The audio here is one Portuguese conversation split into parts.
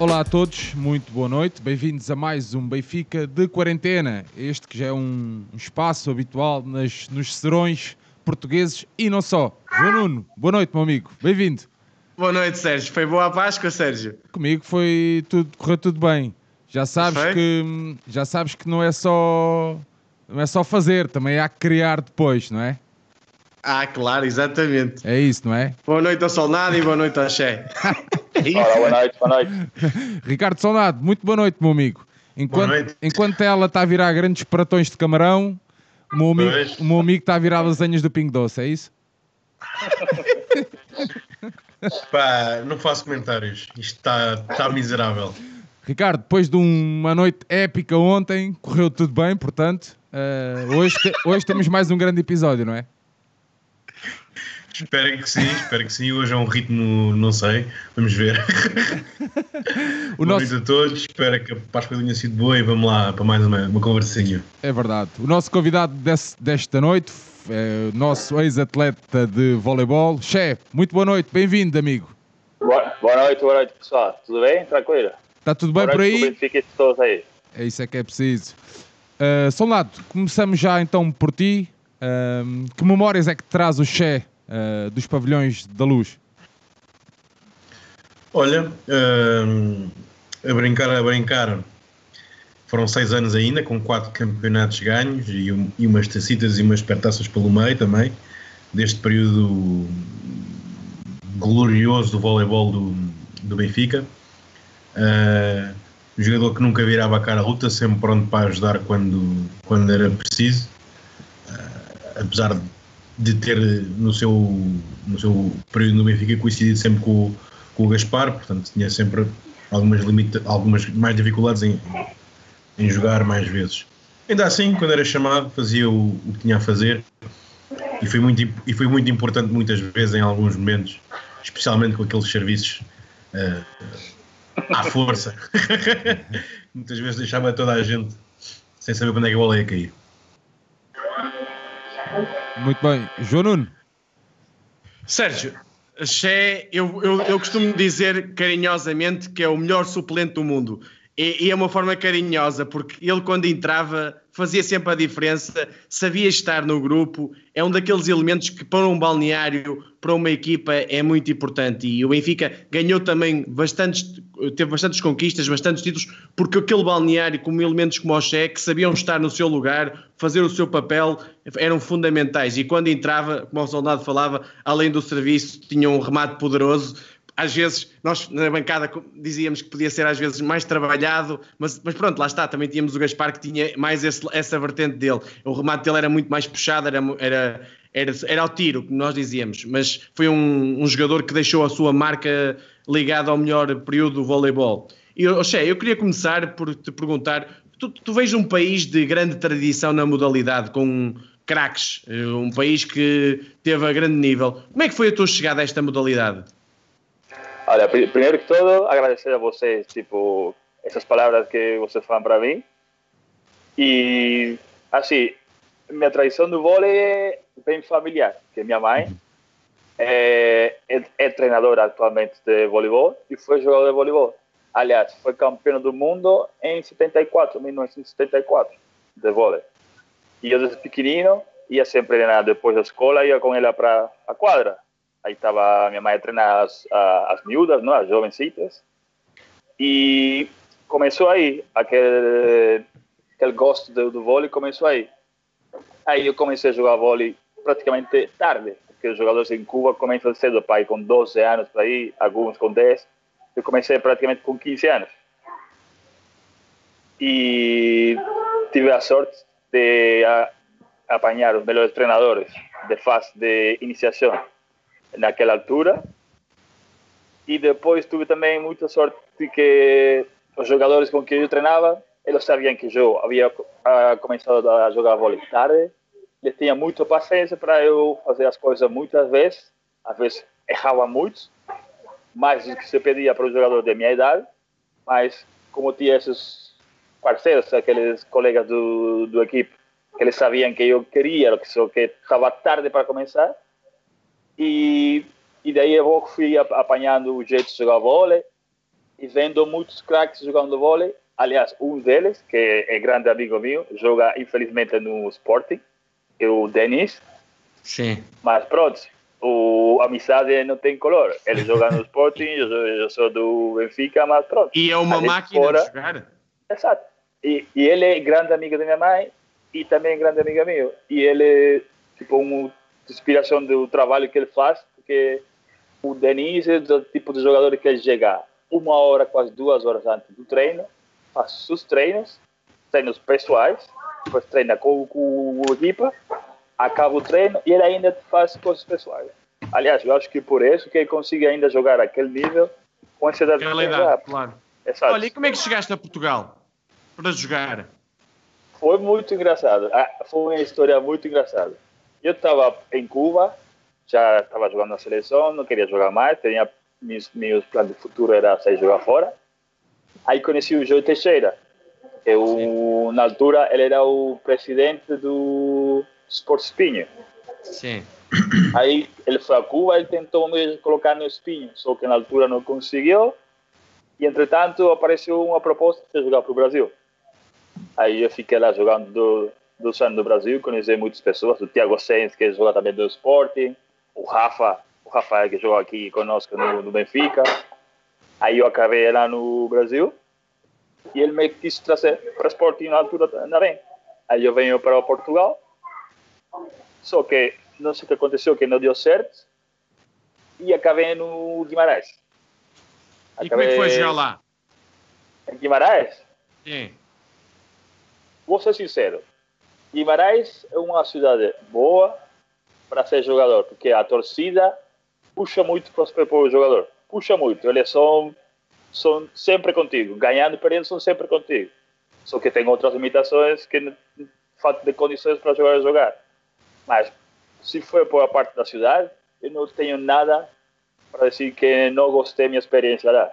Olá a todos, muito boa noite, bem-vindos a mais um Benfica de quarentena. Este que já é um espaço habitual nas, nos serões portugueses e não só. João Nuno, boa noite, meu amigo, bem-vindo. Boa noite, Sérgio. Foi boa a Páscoa, Sérgio? Comigo foi tudo, correu tudo bem. Já sabes que já sabes que não é só não é só fazer, também há que criar depois, não é? Ah, claro, exatamente. É isso, não é? Boa noite ao Solnado e boa noite ao Xé. Olá, boa noite, boa noite. Ricardo Solnado, muito boa noite, meu amigo. Enquanto, Boa noite. enquanto ela está a virar grandes pratões de camarão, o meu amigo, Pois. o meu amigo está a virar lasanhas do Pingo Doce, é isso? Pá, não faço comentários. Isto está tá miserável. Ricardo, depois de uma noite épica ontem, correu tudo bem, portanto, eh, hoje, te- hoje temos mais um grande episódio, não é? Espero que sim, espero que sim. Hoje é um ritmo, não sei. Vamos ver. O Boa nosso, noite a todos. Espero que a Páscoa tenha sido boa e vamos lá para mais uma, uma conversinha. é verdade. O nosso convidado desse- desta noite é o nosso ex-atleta de voleibol, Che. Muito boa noite, bem-vindo, amigo. Boa, boa noite, boa noite, pessoal. Tudo bem? Tranquilo? Está tudo bem boa por aí? E todos aí. É isso é que é preciso. Uh, Solnado, começamos já então por ti. Ahm, que memórias é que traz o Che uh, dos pavilhões da luz? Olha, hum, a brincar, a brincar. Foram seis anos ainda, com quatro campeonatos ganhos e, um- e umas tacitas e umas pertaças pelo meio também, deste período glorioso do voleibol do, do Benfica. Uh, jogador que nunca virava a cara à luta, sempre pronto para ajudar quando, quando era preciso. Uh, apesar de ter no seu, no seu período no Benfica coincidido sempre com, o- com o Gaspar, portanto tinha sempre algumas, limita algumas mais dificuldades em, em jogar mais vezes. Ainda assim, quando era chamado, fazia o, o que tinha a fazer e foi, muito, e foi muito importante muitas vezes em alguns momentos, especialmente com aqueles serviços eh, à força. muitas vezes deixava toda a gente sem saber quando é que a bola ia cair. Muito bem. João Nuno, Sérgio, Xé, eu, eu, eu costumo dizer carinhosamente que é o melhor suplente do mundo. E, e é uma forma carinhosa, porque ele, quando entrava, fazia sempre a diferença, sabia estar no grupo. É um daqueles elementos que, para um balneário, para uma equipa, é muito importante. E o Benfica ganhou também bastantes, teve bastantes conquistas, bastantes títulos, porque aquele balneário, como elementos como o Xé, que sabiam estar no seu lugar, fazer o seu papel, eram fundamentais. E quando entrava, como o soldado falava, além do serviço, tinha um remate poderoso. Às vezes, nós na bancada dizíamos que podia ser às vezes mais trabalhado, mas, mas pronto, lá está, também tínhamos o Gaspar que tinha mais esse- essa vertente dele. O remate dele era muito mais puxado, era, era, era, era ao tiro, como nós dizíamos, mas foi um, um jogador que deixou a sua marca ligada ao melhor período do voleibol. E, oh, Xé, eu queria começar por te perguntar, tu, tu vês um país de grande tradição na modalidade, com craques, eh, um país que teve a grande nível. Como é que foi a tua chegada a esta modalidade? Olha, pri- primeiro que todo, agradecer a vocês, tipo, essas palavras que vocês falam para mim. E, assim, minha tradição do vôlei é bem familiar, que minha mãe é, é, é treinadora atualmente de voleibol e foi jogador de voleibol. Aliás, foi campeão do mundo em 74, 1974, de vôlei. E eu desde pequenino ia sempre treinar depois da escola, ia com ela para a quadra. Aí estava minha mãe a treinar as, as miúdas, não? as jovencitas. E começou aí, aquele, aquele gosto do, do vôlei começou aí. Aí eu comecei a jogar vôlei praticamente tarde, porque os jogadores em Cuba começam cedo, pai, com 12 anos para aí, alguns com 10. Eu comecei praticamente com 15 anos. E tive a sorte de apanhar os melhores treinadores de fase de iniciação naquela altura. E depois tive também muita sorte que os jogadores com quem eu treinava, eles sabiam que eu havia começado a jogar vôlei tarde. Eles tinham muita paciência para eu fazer as coisas muitas vezes. Às vezes errava muito, mais do que se pedia para o jogador de minha idade. Mas como tinha esses parceiros, aqueles colegas do, do equipe, que eles sabiam que eu queria, que só que estava tarde para começar. E, e daí eu fui ap- apanhando o jeito de jogar vôlei. e vendo muitos craques jogando vôlei. Aliás, um deles, que é grande amigo meu, joga infelizmente no Sporting, é o Denis. Sim. Mas pronto, o a amizade não tem color. Ele joga no Sporting, eu, sou- eu sou do Benfica, mas pronto. E é uma máquina fora- de jogar. Exato. E, e ele é grande amigo da minha mãe e também grande amigo meu. E ele é tipo uma inspiração do trabalho que ele faz, porque o Denis é do tipo de jogador que ele chega uma hora, quase duas horas antes do treino, faz os treinos, treinos pessoais, depois treina com, com a equipa, acaba o treino e ele ainda faz coisas pessoais. Aliás, eu acho que por isso que ele consegue ainda jogar aquele nível com essa idade. Aquela que tem idade, já. claro. Exato. Olha, e como é que chegaste a Portugal para jogar? Foi muito engraçado. Ah, Foi uma história muito engraçada. Eu estava em Cuba, já estava jogando na seleção, não queria jogar mais, tinha meus, meus planos de futuro era sair jogar fora. Aí conheci o João Teixeira. Eu, na altura, ele era o presidente do Sport Espinho. Sim. Aí ele foi a Cuba e tentou me colocar no Espinho, só que na altura não conseguiu. E entretanto apareceu uma proposta de jogar para o Brasil. Aí eu fiquei lá jogando do, dois anos no Brasil, conheci muitas pessoas, o Thiago Sainz, que joga também do Sporting, o Rafa, o Rafael que joga aqui conosco no, no Benfica. Aí eu acabei lá no Brasil e ele me quis trazer para o Sporting na altura também. Aí eu venho para Portugal, só que não sei o que aconteceu, que não deu certo e acabei no Guimarães. E como é que foi jogar lá? Em Guimarães? Sim. vou ser sincero, Guimarães é uma cidade boa para ser jogador, porque a torcida puxa muito para o jogador, puxa muito, eles são, são sempre contigo, ganhando e perdendo são sempre contigo. Só que tem outras limitações que falta de condições para jogar jogar. Mas se for por a parte da cidade, eu não tenho nada para dizer que não gostei minha experiência lá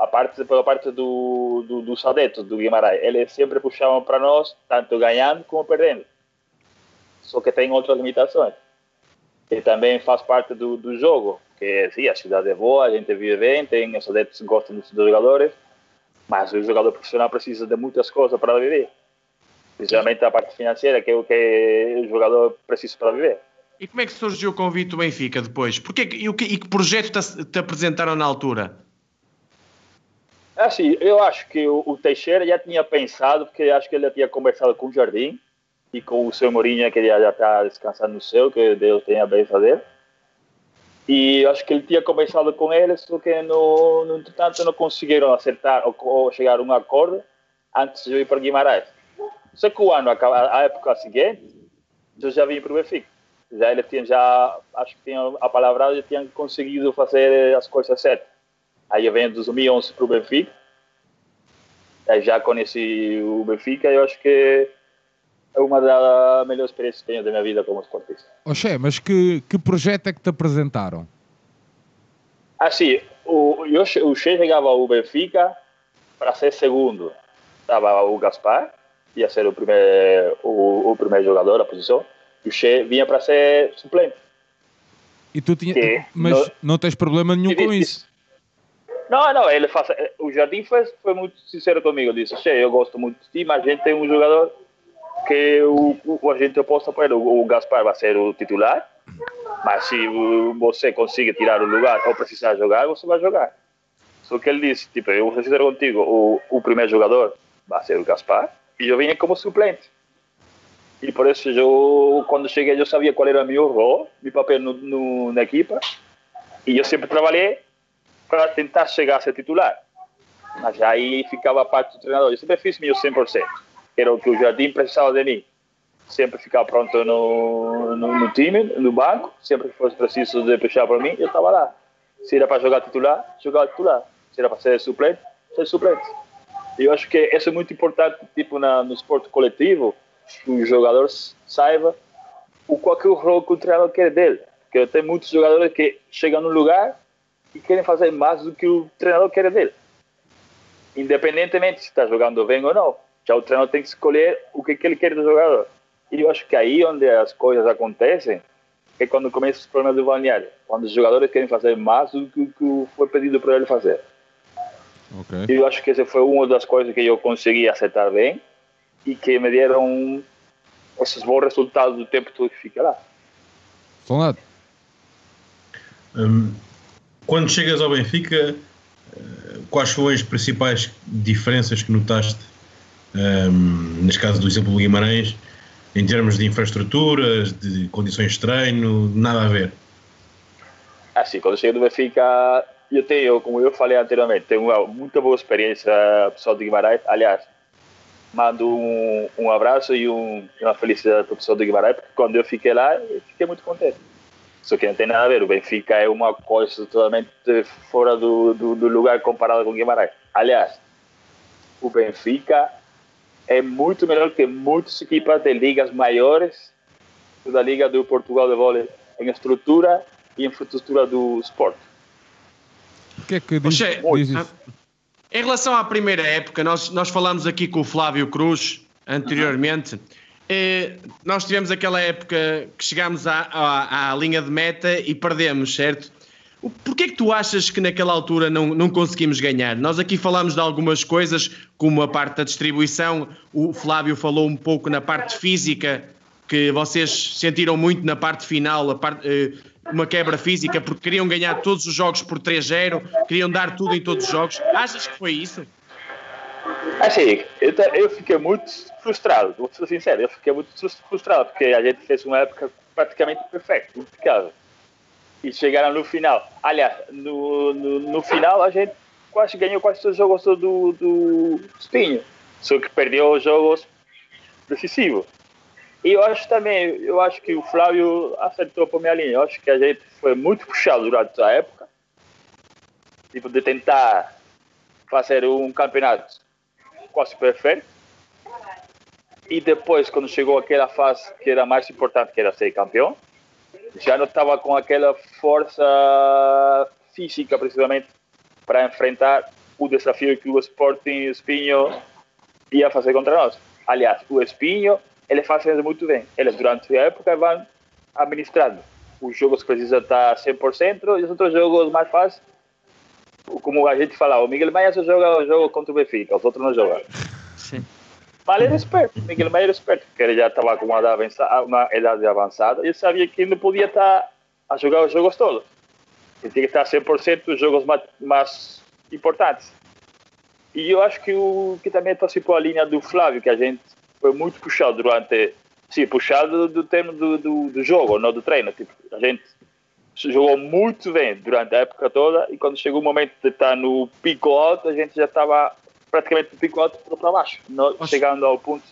a parte pela parte do, do, adeptos do Guimarães, eles sempre puxavam para nós, tanto ganhando como perdendo. Só que tem outras limitações. Que também faz parte do, do jogo. Que sim, a cidade é boa, a gente vive bem, tem, os adeptos gostam dos jogadores, mas o jogador profissional precisa de muitas coisas para viver. Principalmente a parte financeira, que é o que o jogador precisa para viver. E como é que surgiu o convite do Benfica depois? Porquê, que- e, o que, e que projeto te, te apresentaram na altura? Assim, eu acho que o, Teixeira já tinha pensado, porque acho que ele já tinha conversado com o Jardim e com o seu Mourinho, que ele já está descansando no céu, que Deus tenha a benção dele. E acho que ele tinha conversado com eles, só que no, no entretanto não conseguiram acertar ou, ou chegar a um acordo antes de eu ir para Guimarães. Só que o ano, a época seguinte, eu já vim para o Benfica. Já ele tinha, já, acho que tinha a palavra, já tinha conseguido fazer as coisas certas. Aí eu venho em 2011 para o Benfica. Aí já conheci o Benfica e eu acho que é uma das melhores experiências que tenho da minha vida como esportista. Oxé, mas que, que projeto é que te apresentaram? Assim, o, eu, Che chegava ao Benfica para ser segundo. Estava o Gaspar, ia ser o primeiro, o, o primeiro jogador da posição. E o Che vinha para ser suplente. E tu tinha, Que? mas No- não tens problema nenhum com isso. Não, não, ele faz, o Jardim foi, foi muito sincero comigo. Ele disse: eu gosto muito de ti, mas a gente tem um jogador que o, o, a gente aposta para ele. O, o Gaspar vai ser o titular, mas se você conseguir tirar o lugar ou precisar jogar, você vai jogar. Só que ele disse: tipo, eu vou ser sincero contigo, o, o primeiro jogador vai ser o Gaspar e eu vinha como suplente. E por isso, eu, quando cheguei, eu sabia qual era o meu rol, meu papel no, no, na equipa, e eu sempre trabalhei para tentar chegar a ser titular. Mas aí ficava a parte do treinador. Eu sempre fiz meu 100%. Era o que o Jardim precisava de mim. Sempre ficar pronto no, no, no time, no banco. Sempre que fosse preciso de puxar para mim, eu estava lá. Se era para jogar titular, jogava titular. Se era para ser suplente, ser suplente. Eu acho que isso é muito importante, tipo, na, no esporte coletivo, que o jogador saiba o qual que é o rol que o treinador quer dele. Porque tem muitos jogadores que chegam no lugar e querem fazer mais do que o treinador quer dele. Independentemente se está jogando bem ou não, já o treinador tem que escolher o que, que ele quer do jogador. E eu acho que aí onde as coisas acontecem é quando começam os problemas do balneário, quando os jogadores querem fazer mais do que o que foi pedido para ele fazer. Okay. Eu acho que essa foi uma das coisas que eu consegui acertar bem e que me deram esses bons resultados do tempo todo que fica lá. Sonado. Hum, quando chegas ao Benfica, quais foram as principais diferenças que notaste, um, neste caso do exemplo do Guimarães, em termos de infraestruturas, de condições de treino, nada a ver? Assim, quando cheguei do Benfica, eu tenho, como eu falei anteriormente, tenho uma muita boa experiência pessoal de Guimarães. Aliás, mando um, um abraço e um, uma felicidade para o pessoal do Guimarães, porque quando eu fiquei lá, eu fiquei muito contente. Só que não tem nada a ver, o Benfica é uma coisa totalmente fora do, do, do lugar comparado com o Guimarães. Aliás, o Benfica é muito melhor que muitas equipas de ligas maiores da Liga do Portugal de Vôlei em estrutura e infraestrutura do esporte. O que é que diz, Oxe, diz isso? Em relação à primeira época, nós, nós falamos aqui com o Flávio Cruz anteriormente. Uhum. Eh, nós tivemos aquela época que chegámos à, à, à, linha de meta e perdemos, certo? Porquê é que tu achas que naquela altura não, não conseguimos ganhar? Nós aqui falamos de algumas coisas, como a parte da distribuição, o Flávio falou um pouco na parte física, que vocês sentiram muito na parte final, parte, eh, uma quebra física, porque queriam ganhar todos os jogos por 3-0, queriam dar tudo em todos os jogos. Achas que foi isso? Assim, eu, eu fiquei muito frustrado, vou ser sincero, eu fiquei muito frustrado, porque a gente fez uma época praticamente perfeita, impecável. E chegaram no final. Aliás, no, no, no, final a gente quase ganhou quase todos os jogos do, do Espinho, só que perdeu os jogos decisivos. E eu acho também, eu acho que o Flávio acertou para minha linha. Eu acho que a gente foi muito puxado durante a época, tipo de tentar fazer um campeonato quase perfeito e depois, quando chegou aquela fase que era mais importante, que era ser campeão, já não estava com aquela força física, precisamente, para enfrentar o desafio que o Sporting Espinho ia fazer contra nós. Aliás, o Espinho, ele faz muito bem. Eles, durante a época, vão administrando. Os jogos precisam estar 100% e os outros jogos mais fáceis, como a gente fala, o Miguel Maia só joga o jogo contra o Benfica, os outros não jogam. Sim. Mas ele era esperto, Miguel Maia era esperto, porque ele já estava com uma idade, avançada, uma idade avançada e sabia que não podia estar a jogar os jogos todos. Ele tinha que estar 100% dos jogos mais, mais importantes. E eu acho que o que também participou a linha do Flávio, que a gente foi muito puxado durante. Sim, puxado do termo do, do, do jogo, não do treino. Tipo, a gente jogou muito bem durante a época toda e quando chegou o momento de estar no pico alto, a gente já estava praticamente do pico alto para baixo, no, chegando ao ponto.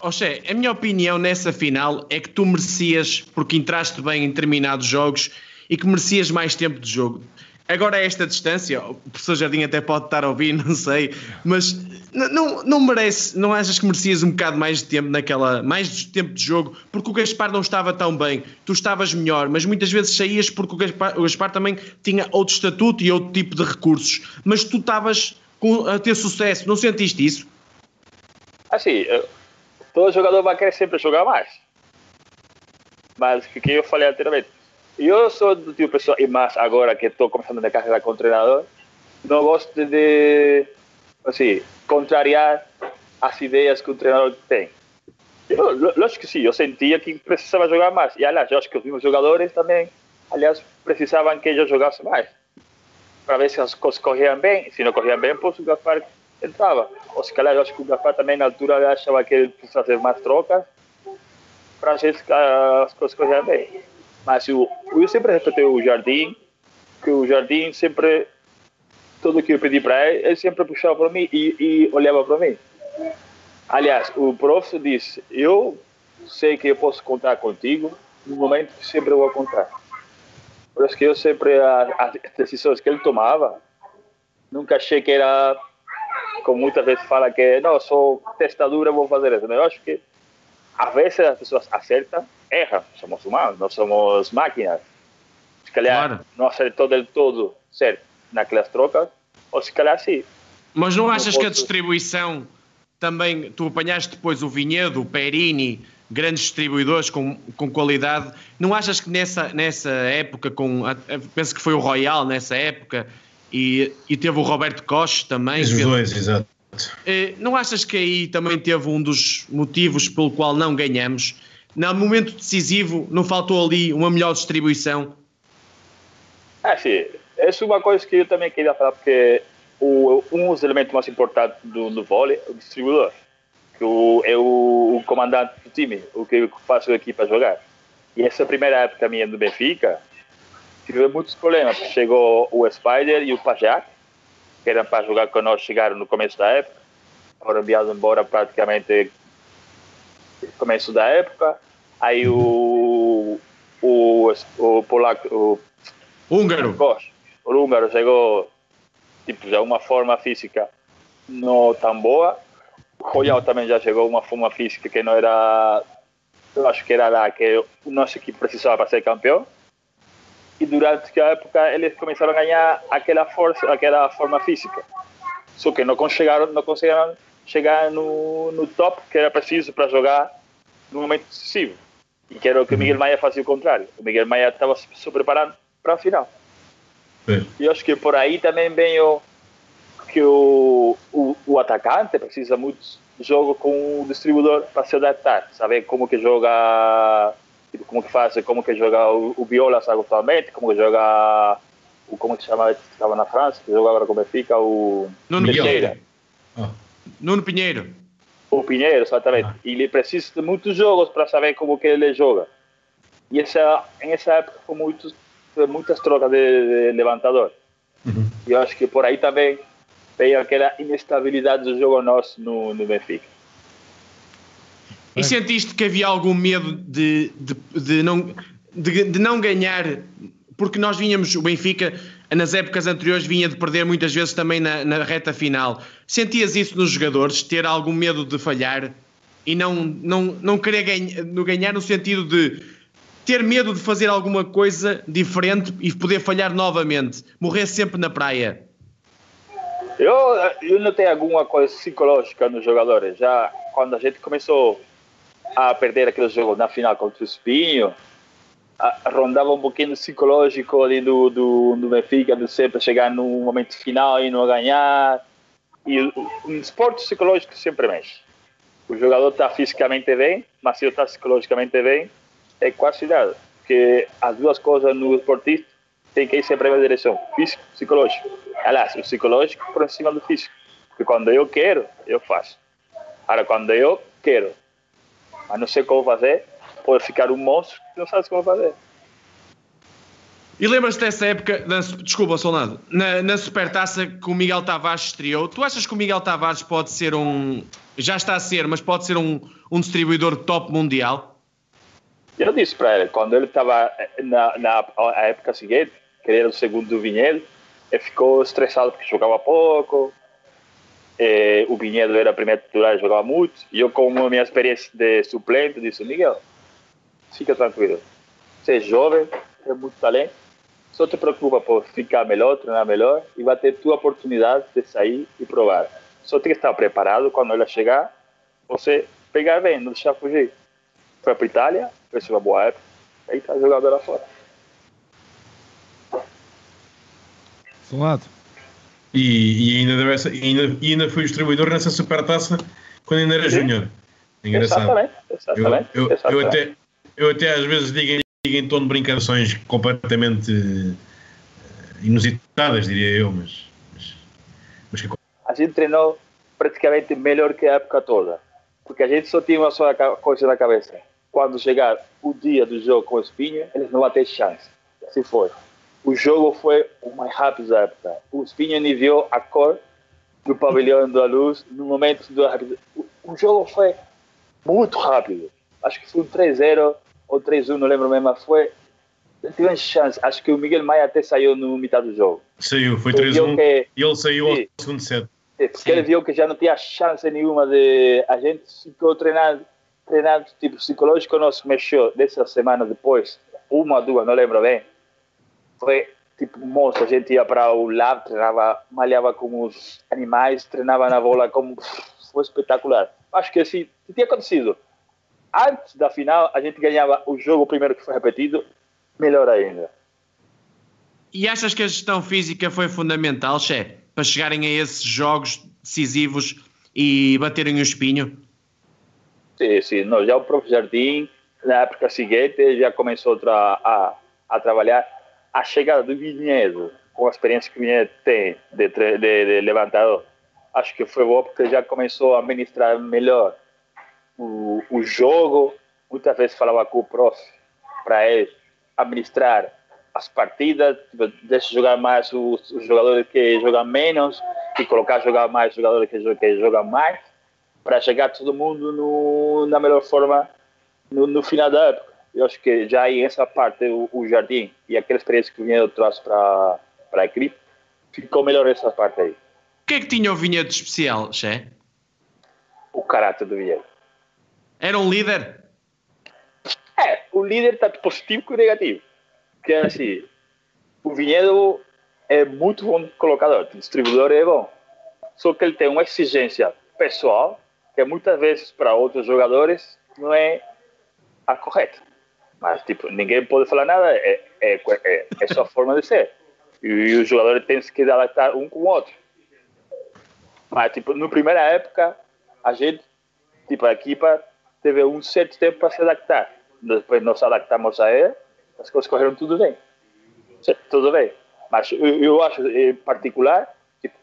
Oxê, a minha opinião nessa final é que tu merecias, porque entraste bem em determinados jogos e que merecias mais tempo de jogo. Agora, a esta distância, o professor Jardim até pode estar a ouvir, não sei, mas não, não merece, não achas que merecias um bocado mais de tempo naquela, mais tempo de jogo, porque o Gaspar não estava tão bem, tu estavas melhor, mas muitas vezes saías porque o Gaspar, o Gaspar também tinha outro estatuto e outro tipo de recursos, mas tu estavas a ter sucesso. Não sentiste isso? Assim, todo jogador vai querer sempre jogar mais. Mas o que eu falei anteriormente, eu sou do tipo de pessoa, e mais agora que estou começando a carreira como treinador, não gosto de, contrariar as ideias que o treinador tem. Eu, lógico que sim, eu sentia que precisava jogar mais. E, aliás, eu acho que os meus jogadores também, aliás, precisavam que eu jogasse mais para ver se as coisas corriam bem. Se não corriam bem, pois o Gaspar entrava. Ou se calhar, eu acho que o Gaspar também na altura achava que ele precisava fazer mais trocas para ver se as coisas corriam bem. Mas eu, eu sempre respeitei o Jardim, que o Jardim sempre, tudo que eu pedi para ele, ele sempre puxava para mim e, e olhava para mim. Aliás, o prof disse: Eu sei que eu posso contar contigo no momento que sempre vou contar. Por isso que eu sempre, as decisões que ele tomava, nunca achei que era, como muitas vezes fala, que não, sou testadura, vou fazer isso. Eu acho que, às vezes, as pessoas acertam, erram. Somos humanos, não somos máquinas. Se calhar claro. não acertou del todo certo naquelas trocas, ou se calhar sim. Mas não achas posso... que a distribuição também, tu apanhaste depois o Vinhedo, o Perini, grandes distribuidores com, com qualidade. Não achas que nessa, nessa época, com, penso que foi o Royal nessa época, e, e teve o Roberto Costa também. Os dois, exato. Eh, não achas que aí também teve um dos motivos pelo qual não ganhamos? No momento decisivo, não faltou ali uma melhor distribuição? Ah, sim. Essa é uma coisa que eu também queria falar, porque o, um dos elementos mais importantes do, do vôlei é o distribuidor, que o, é o, o, comandante do time, o que faz a equipa jogar. E essa primeira época minha do Benfica, tive muitos problemas. Chegou o Spider e o Pajac, que eram para jogar conosco, chegaram no começo da época, foram enviados embora praticamente começo da época. Aí o, o, o polaco, o húngaro, o húngaro chegou tipo já uma forma física não tão boa. O Royal também já chegou uma forma física que não era, eu acho que era lá que o nosso equipe precisava para ser campeão e durante a época eles começaram a ganhar aquela força, aquela forma física. Só que não conseguiram, não conseguiram chegar no, no top que era preciso para jogar no momento decisivo. E que era o que o Miguel Maia fazia o contrário. O Miguel Maia estava se preparando para a final. E acho que por aí também vem o que o, o, o atacante precisa muito de jogo com o distribuidor para se adaptar, saber como que joga tipo, como que faz, como que joga o, o Viola atualmente, como que joga o como que chama, estava na França, que joga agora como fica o Nuno. Oh. Nuno Pinheiro. O Pinheiro, exatamente. Ah. E ele precisa de muitos jogos para saber como que ele joga. E essa, em essa época foi, muito, foi muitas trocas de, de levantador. Uhum. E eu acho que por aí também veio aquela inestabilidade do jogo nosso no, no Benfica. E sentiste que havia algum medo de, de, de não, de, de, não ganhar? Porque nós vinhamos, o Benfica, nas épocas anteriores, vinha de perder muitas vezes também na, na reta final. Sentias isso nos jogadores, ter algum medo de falhar e não, não, não querer ganhar, ganhar no sentido de ter medo de fazer alguma coisa diferente e poder falhar novamente, morrer sempre na praia? Eu, eu notei alguma coisa psicológica nos jogadores. Já quando a gente começou a perder aquele jogo na final contra o Espinho, rondava um pouquinho psicológico ali do, do, do Benfica, de sempre chegar no momento final e não ganhar. E o, esporte psicológico sempre mexe. O jogador está fisicamente bem, mas se está psicologicamente bem, é quase nada. Porque as duas coisas no esportista tem que ir sempre na direção, físico psicológico. Aliás, o psicológico por cima do físico. Porque quando eu quero, eu faço. Agora, quando eu quero mas não sei como fazer, pode ficar um monstro não sabe como fazer. E lembras-te dessa época, da, desculpa, Solnado, na, na Supertaça que o Miguel Tavares estreou, tu achas que o Miguel Tavares pode ser um, já está a ser, mas pode ser um, um distribuidor top mundial? Eu disse para ele, quando ele estava na, na época seguinte, que ele era o segundo do Vinhedo, ele ficou estressado porque jogava pouco, eh, o Vinhedo era primeiro titular, jogava muito. E eu, com a minha experiência de suplente, disse: Miguel, fica tranquilo. Você é jovem, tem muito talento. Só te preocupa por ficar melhor, treinar melhor e vai ter tua oportunidade de sair e provar. Só tem que estar preparado quando ela chegar, você pegar bem, não deixar fugir. Foi para a Itália, fez uma boa época, aí está jogando lá fora. Solado. E, e ainda, deu essa, ainda, ainda foi distribuidor nessa supertaça quando ainda era júnior. Engraçado. Exatamente, exatamente, eu, eu, exatamente. Eu, até, eu até às vezes digo, digo em tom de brincações completamente uh, inusitadas, diria eu, mas, mas, mas que... A gente treinou praticamente melhor que a época toda, porque a gente só tinha uma só coisa na cabeça. Quando chegar o dia do jogo com o Espinho, eles não vão ter chance. Assim foi o jogo foi o mais rápido da época. O Spinha viu a cor do pavilhão da luz no momento do o, o jogo foi muito rápido. Acho que foi um 3-0 ou 3-1, não lembro mesmo, mas foi tivemos chance. Acho que o Miguel Maia até saiu no metade do jogo. Saiu, foi 3-1 e ele saiu ao segundo set. É, porque Sim. ele viu que já não tinha chance nenhuma de. A gente ficou treinando, treinando tipo psicológico, nosso mexeu dessa semana depois, uma ou duas, não lembro bem foi tipo monstro. A gente ia para o lab, treinava, malhava com os animais, treinava na bola, como foi espetacular. Acho que assim, tinha acontecido antes da final, a gente ganhava o jogo primeiro que foi repetido, melhor ainda. E achas que a gestão física foi fundamental, Che, para chegarem a esses jogos decisivos e baterem o espinho? Sim, sim. Não, já o próprio Jardim, na época seguinte, já começou a, a, a trabalhar a chegada do Vinhedo, com a experiência que o Vinhedo tem de, de, de levantador. Acho que foi bom porque já começou a administrar melhor o, o jogo. Muitas vezes falava com o prof para ele administrar as partidas, tipo, deixa jogar mais os, os, jogadores que jogam menos e colocar jogar mais os jogadores que, que jogam mais para chegar todo mundo no, na melhor forma no, no, final da época. Eu acho que já aí essa parte o, o Jardim e aquela experiência que o Vinhedo trouxe para para a equipe ficou melhor essa parte aí. O que é que tinha o Vinhedo de especial, Xé? O caráter do Vinhedo. Era um líder? É, o líder tanto positivo como negativo que é assim, o Vinhedo é muito bom colocador, o distribuidor é bom, só que ele tem uma exigência pessoal que muitas vezes para outros jogadores não é a correta. Mas, tipo, ninguém pode falar nada, é, é, é, é sua forma de ser. E, e os jogadores têm que adaptar um com o outro. Mas, tipo, na primeira época, a gente, tipo, a equipa teve um certo tempo para se adaptar. Depois nós adaptamos a ele as coisas correram tudo bem. Tudo bem. Mas eu, eu acho, em particular, tipo,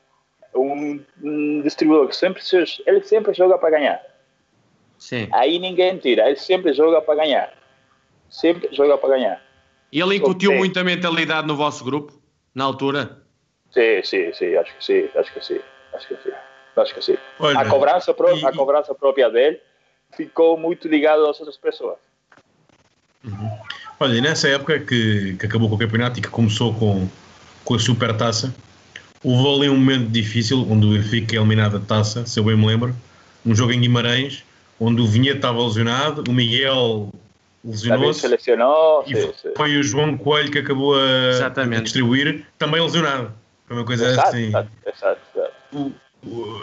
um, um, distribuidor que sempre, ele sempre joga para ganhar. Sim. Aí ninguém tira, ele sempre joga para ganhar. Sempre joga para ganhar. E ele incutiu muita mentalidade no vosso grupo, na altura? Sim, sim, sim, acho que sim, acho que sim, acho que sim. Acho que sim. Olha, a, cobrança pro, e... a cobrança própria dele ficou muito ligada às outras pessoas. Uhum. Olha, e nessa época que, que acabou com o campeonato e que começou com, com a super taça, houve ali um momento difícil onde o Benfica é eliminado da taça, se eu bem me lembro, um jogo em Guimarães, onde o Vinheta estava lesionado, o Miguel lesionou-se e sim, foi sim. o João Coelho que acabou a, a, distribuir, também lesionado. Foi uma coisa exato, assim. Exato, exato, exato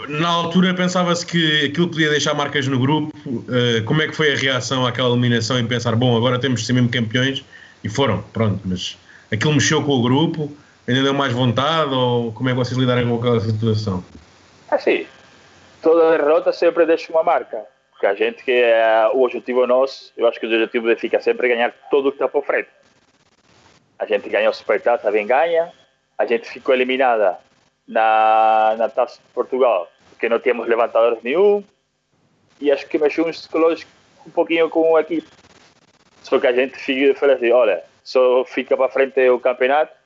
na altura pensava-se que aquilo podia deixar marcas no grupo. Uh, como é que foi a reação àquela eliminação e pensar, bom, agora temos de ser mesmo campeões? E foram, pronto, mas aquilo mexeu com o grupo, ainda deu mais vontade ou como é que vocês lidaram com aquela situação? Assim, toda derrota sempre deixa uma marca. Porque a gente que é o objetivo nosso, eu acho que o objetivo fica sempre ganhar tudo que está por frente. A gente ganhou o Supertaça, bem ganha. A gente ficou eliminada na, na Taça de Portugal, porque não tínhamos levantadores nenhum, e acho que mexeu uns psicológicos um pouquinho com a equipe. Só que a gente falou assim, olha, só fica para frente o campeonato,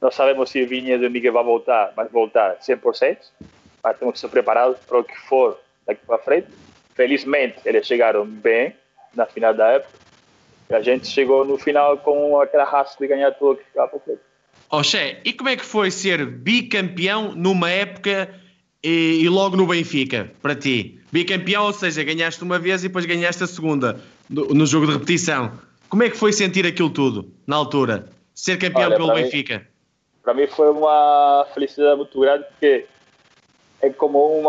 não sabemos se o Vinha do Miguel vai voltar, mas voltar 100%, mas temos que estar preparados para o que for daqui para frente. Felizmente, eles chegaram bem na final da época, e a gente chegou no final com aquela raça de ganhar tudo que ficava para frente. Oxé, e como é que foi ser bicampeão numa época e, e, logo no Benfica, para ti? Bicampeão, ou seja, ganhaste uma vez e depois ganhaste a segunda no, no jogo de repetição. Como é que foi sentir aquilo tudo, na altura? Ser campeão Olha, pelo Benfica? para mim foi uma felicidade muito grande, porque é como um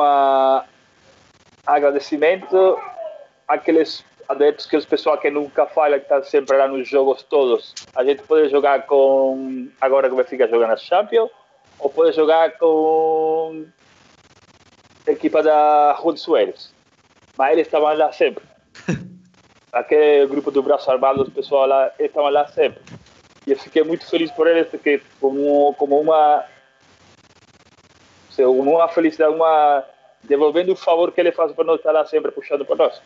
agradecimento àqueles adeptos que os pessoal que nunca falha, que está sempre lá nos jogos todos. A gente pode jogar com. Agora que o Benfica joga na Champions, ou pode jogar com a equipa da Rua de Soares. Mas eles estavam lá sempre. Aquele grupo do Braço Armado, os pessoal lá, eles estavam lá sempre. E eu fiquei muito feliz por eles, porque como, como uma. Como uma felicidade, uma. devolvendo o favor que ele faz para nós estar lá sempre puxando para nós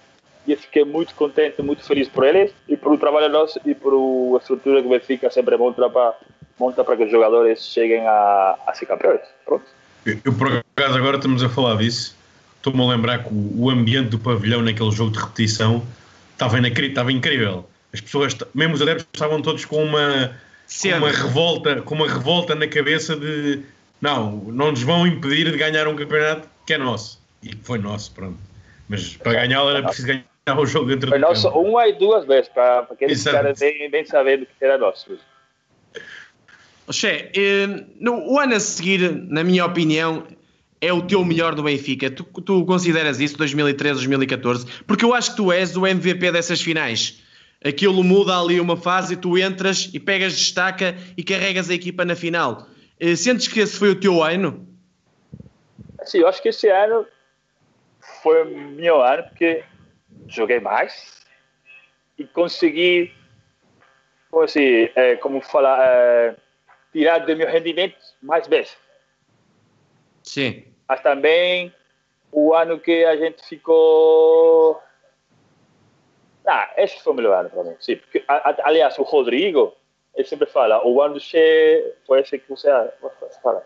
e eu fiquei muito contente, muito feliz por eles e por o trabalho nosso e por a estrutura que o Benfica sempre monta para, monta para que os jogadores cheguem a, a ser campeões. Pronto. Eu, eu, por acaso, agora estamos a falar disso, estou-me a lembrar que o, o, ambiente do pavilhão naquele jogo de repetição estava, estava incrível. As pessoas, mesmo os adeptos, estavam todos com uma, com uma revolta, com uma revolta na cabeça de não, não nos vão impedir de ganhar um campeonato que é nosso. E foi nosso, pronto. Mas para ganhá-lo era preciso ganhar o jogo dentro Foi do nosso campo. uma e duas vezes, para aqueles caras bem, bem sabendo que era nosso. Oxê, eh, no, o ano a seguir, na minha opinião, é o teu melhor do Benfica. Tu, tu consideras isso, 2013, 2014? Porque eu acho que tu és o MVP dessas finais. aquilo muda ali uma fase e tu entras e pegas destaca e carregas a equipa na final. Eh, sentes que esse foi o teu ano? Sim, eu acho que esse ano foi o meu ano porque joguei mais e consegui, como, assim, é, como falar, é, tirar do meu rendimento mais vezes. Sim. Mas também o ano que a gente ficou. Ah, esse foi o melhor ano para mim. Sim, porque, aliás, o Rodrigo, ele sempre fala: o ano che... foi esse que você fala.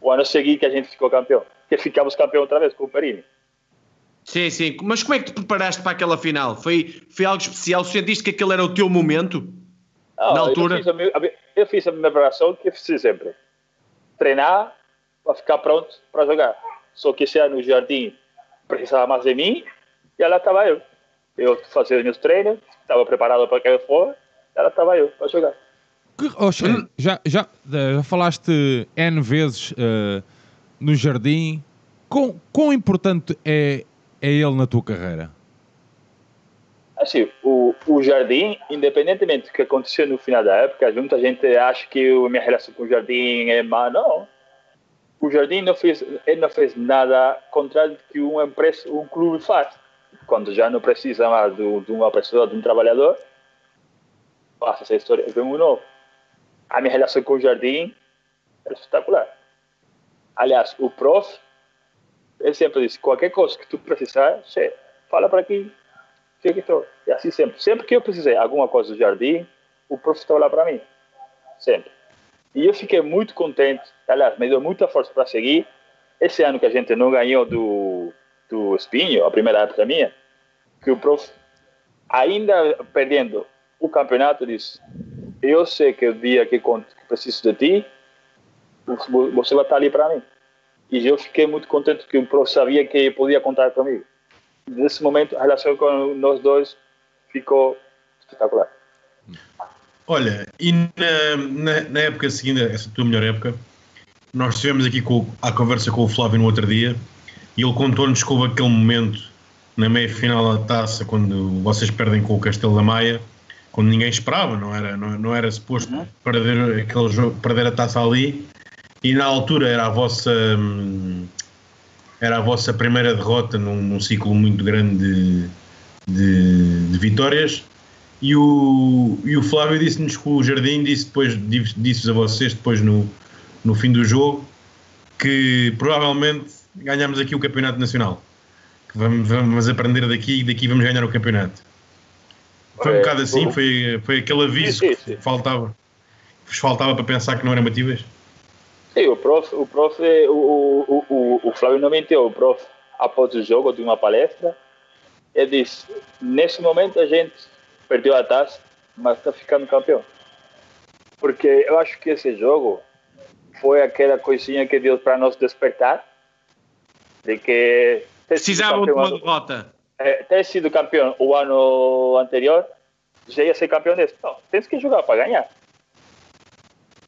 O ano seguinte que a gente ficou campeão. Que ficamos campeão outra vez com o Perini. Sim, sim. Mas como é que te preparaste para aquela final? Foi, foi algo especial? Sentiste que aquele era o teu momento? Não, na altura? Eu fiz, a minha, eu fiz a minha preparação que eu fiz sempre. Treinar para ficar pronto para jogar. Só que esse ano o Jardim precisava mais de mim e ela estava eu. Eu fazia os meus treinos, estava preparado para aquela fora, ela estava eu para jogar. Que, oh, hum. já, já, já falaste N vezes uh, no Jardim. Quão, quão importante é, é ele na tua carreira? Assim, o, o Jardim, independentemente do que aconteceu no final da época, muita gente acha que a minha relação com o Jardim é má. Não o Jardim não fez, ele não fez nada contrário do que uma empresa, um clube faz. Quando já não precisa mais de, de uma pessoa, de um trabalhador, passa essa história, vem um novo. A minha relação com o Jardim é espetacular. Aliás, o prof, ele sempre disse, qualquer coisa que tu precisar, fala para aqui, que estou. E assim sempre. Sempre que eu precisei alguma coisa do Jardim, o prof está lá para mim. Sempre. E eu fiquei muito contente, aliás, me deu muita força para seguir. Esse ano que a gente não ganhou do, do Espinho, a primeira época minha, que o prof, ainda perdendo o campeonato, disse: Eu sei que o dia que preciso de ti, você vai estar ali para mim. E eu fiquei muito contente que o prof sabia que podia contar comigo. Nesse momento, a relação com nós dois ficou espetacular. Olha, e na, na, na, época seguinte, essa tua melhor época, nós estivemos aqui com, à conversa com o Flávio no outro dia e ele contou-nos que houve aquele momento na meia final da taça quando vocês perdem com o Castelo da Maia, quando ninguém esperava, não era, não, não era suposto uhum. perder, aquele jogo, perder a taça ali e na altura era a vossa era a vossa primeira derrota num, num ciclo muito grande de, de, de vitórias. E o, e o Flávio disse-nos que o Jardim disse depois disse a vocês depois no, no fim do jogo que provavelmente ganhamos aqui o campeonato nacional. Que vamos, vamos aprender daqui e daqui vamos ganhar o campeonato. Foi um bocado assim? foi, foi aquele aviso que faltava vos faltava para pensar que não eram batíveis Sim, o prof, o prof, o, o, o, o Flávio não mentiu, o prof, após o jogo de uma palestra, ele disse, nesse momento a gente perdeu a taça, mas está ficando campeão. Porque eu acho que esse jogo foi aquela coisinha que deu para nós despertar de que precisava de uma derrota. É, ter sido campeão o ano anterior já ia ser campeão desse. Não, tens que jogar para ganhar.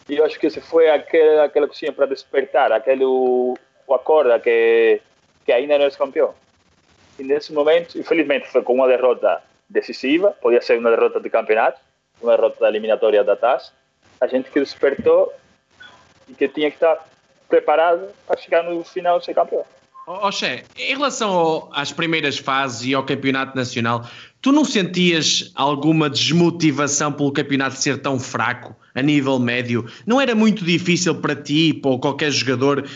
E eu acho que esse foi aquela, aquela coisinha para despertar, aquele o, o acorda que, que ainda não é campeão. E nesse momento, infelizmente, foi com uma derrota decisiva, podia ser uma derrota de campeonato, uma derrota da eliminatória da taça. A gente que despertou e que tinha que estar preparado para chegar no final e ser campeão. Oxé, em relação ao, às primeiras fases e ao campeonato nacional, tu não sentias alguma desmotivação pelo campeonato ser tão fraco a nível médio? Não era muito difícil para ti, para qualquer jogador,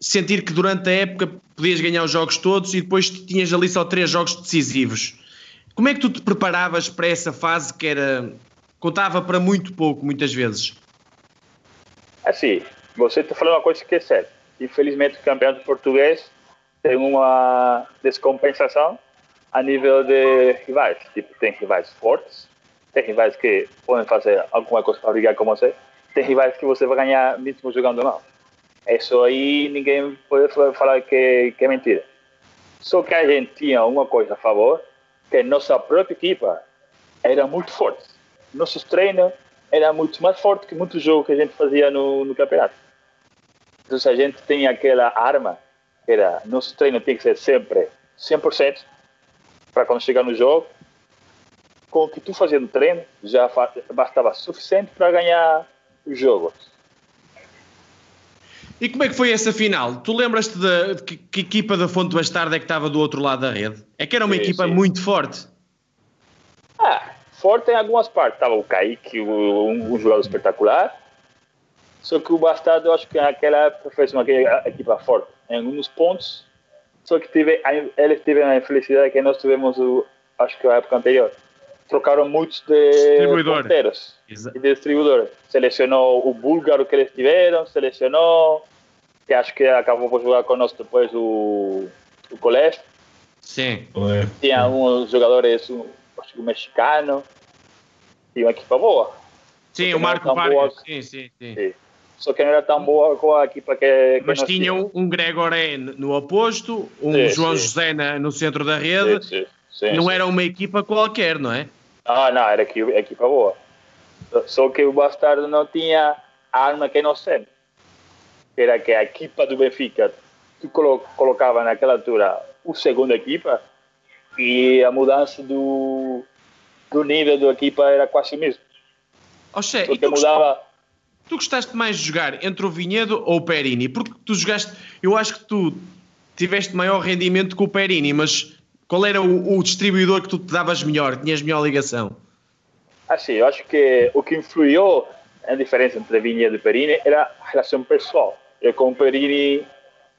sentir que durante a época podias ganhar os jogos todos e depois tinhas ali só três jogos decisivos? Como é que tu te preparavas para essa fase que era contava para muito pouco, muitas vezes? Assim, você está falando uma coisa que é certa. Infelizmente, o campeonato português tem uma descompensação a nível de rivais. Tipo, tem rivais fortes, tem rivais que podem fazer alguma coisa para brigar com você, tem rivais que você vai ganhar mesmo jogando mal. Isso aí ninguém pode falar que, que é mentira. Só que a gente tinha uma coisa a favor, que nossa própria equipa era muito forte. Nossos treinos era muito mais forte que muitos jogos que a gente fazia no, no campeonato. Então, a gente tem aquela arma, que era nosso treino tem que ser sempre 100%, para quando chegar no jogo, com o que tu fazia no treino já bastava suficiente para ganhar os jogos. E como é que foi essa final? Tu lembras-te de, de que, que, equipa da Fonte Bastarda é que estava do outro lado da rede? É que era uma sim, equipa sim. muito forte. Ah, forte em algumas partes. Estava o Kaique, um, um jogador espetacular. Só que o Bastardo, eu acho que naquela época fez uma equipa forte. Em alguns pontos, só que tive, eles tiveram a infelicidade que nós tivemos, o, acho que a época anterior. Trocaram muitos de ponteiros e de distribuidores. Selecionou o búlgaro que eles tiveram, selecionou, que acho que acabou por jogar conosco depois o, o Coleste. Sim. Tinha alguns jogadores, um, acho que o mexicano. Tinha uma equipa boa. Sim, o Marco Vargas. Sim, sim, sim, sim. Só que não era tão boa com a equipa que, que Mas tinha um, Gregoré no oposto, um sim, João sim. José na, no centro da rede. Sim, sim, não era uma equipa qualquer, não é? Ah, não, era equipa, equipa boa. Só que o Bastardo não tinha a arma que nós temos. Era que a equipa do Benfica, tu colocava naquela altura o segundo equipa e a mudança do, do nível da equipa era quase o mesmo. Oxê, Porque mudava... Tu gostaste mais de jogar entre o Vinhedo ou o Perini? Porque tu jogaste, eu acho que tu tiveste maior rendimento que o Perini, mas qual era o, o distribuidor que tu te davas melhor, tinhas melhor ligação? Assim, eu acho que o que influiu na diferença entre Vinhedo e Perini era a relação pessoal. Eu com o Perini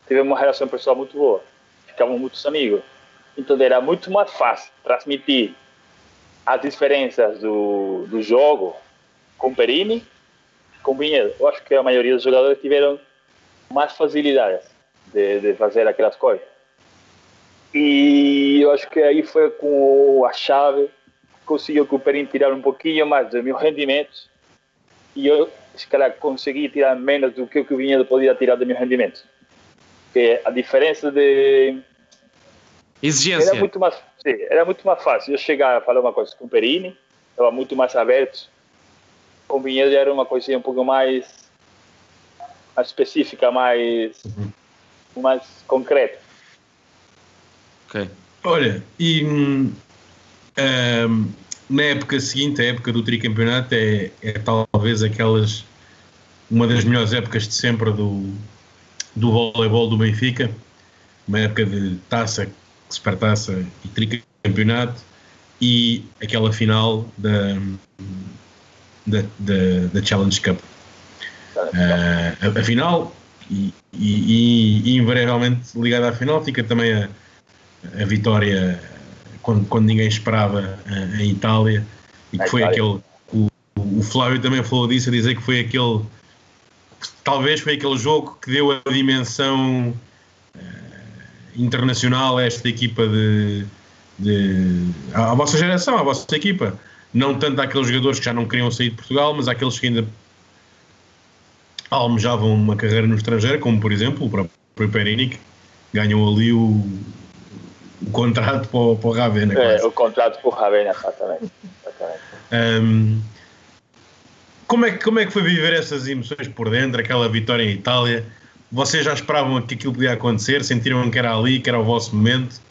tivemos uma relação pessoal muito boa, ficávamos muitos amigos. Então era muito mais fácil transmitir as diferenças do, do jogo com Perini com Vinhedo. Eu acho que a maioria dos jogadores tiveram mais facilidades de, de fazer aquelas coisas. E eu acho que aí foi com a chave conseguiu que o Perini tirar um pouquinho mais do meu rendimento e eu, se calhar, consegui tirar menos do que o Vinhedo podia tirar do meu rendimento. Porque a diferença de... Exigência. Era muito mais, sim, era muito mais fácil eu chegar a falar uma coisa com o Perini, estava muito mais aberto com o Vinhedo era uma coisinha um pouco mais, mais específica, mais, uhum. mais concreta. Ok. Olha, e um, na época seguinte, a época do tricampeonato, é, é talvez aquelas uma das melhores épocas de sempre do, do voleibol do Benfica, uma época de taça, supertaça e tricampeonato e aquela final da, da, da, da Challenge Cup. Uh, a, a, final, e, e, e, invariavelmente ligada à final, fica também a, a vitória quando, quando ninguém esperava uh, em Itália, e que foi aquele. O, o Flávio também falou disso, a dizer que foi aquele. Talvez foi aquele jogo que deu a dimensão uh, internacional a esta equipa de, de. à vossa geração, à vossa equipa não tanto àqueles jogadores que já não queriam sair de Portugal, mas àqueles que ainda almejavam uma carreira no estrangeiro, como por exemplo o próprio Perini, que ganhou ali o, o contrato para o, para o Ravena. É, o contrato para o Ravena, exatamente. exatamente. Um, como, é, como é que foi viver essas emoções por dentro, aquela vitória em Itália? Vocês já esperavam que aquilo podia acontecer? Sentiram que era ali, que era o vosso momento?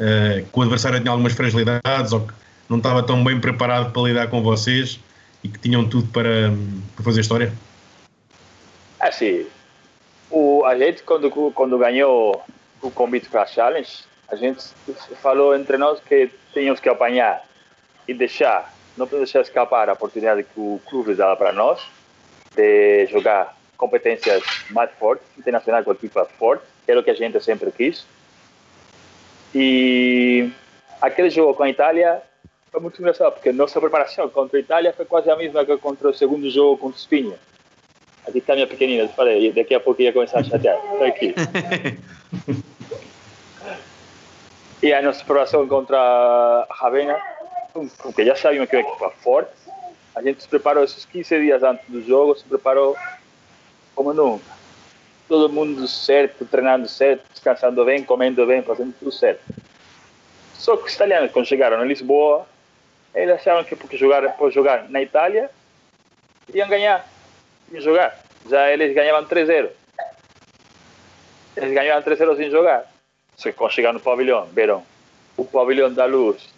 Uh, que o adversário tinha algumas fragilidades ou que não estava tão bem preparado para lidar com vocês e que tinham tudo para, para fazer história? Assim, o, a gente, quando, quando ganhou o convite para a Challenge, a gente falou entre nós que tínhamos que apanhar e deixar, não podemos deixar escapar a oportunidade que o clube dava para nós de jogar competências mais fortes, internacionais com equipa forte, que era o que a gente sempre quis. E aquele jogo com a Itália foi muito engraçado, porque a nossa preparação contra a Itália foi quase a mesma que contra o segundo jogo contra o Espinha. Aqui está a minha pequenina, falei, daqui a pouco ia começar a chatear. Está aqui. e a nossa preparação contra a Ravena, porque já sabíamos que era uma equipa forte, a gente se preparou esses 15 dias antes do jogo, se preparou como nunca. Todo mundo certo, treinando certo, descansando bem, comendo bem, fazendo tudo certo. Só que os italianos, quando chegaram em Lisboa, eles acharam que porque jogar, por jogar na Itália, iam ganhar. Iam jogar. Já eles ganhavam 3-0. Eles ganhavam 3-0 sem jogar. Só que quando chegaram no pavilhão, viram o pavilhão da luz,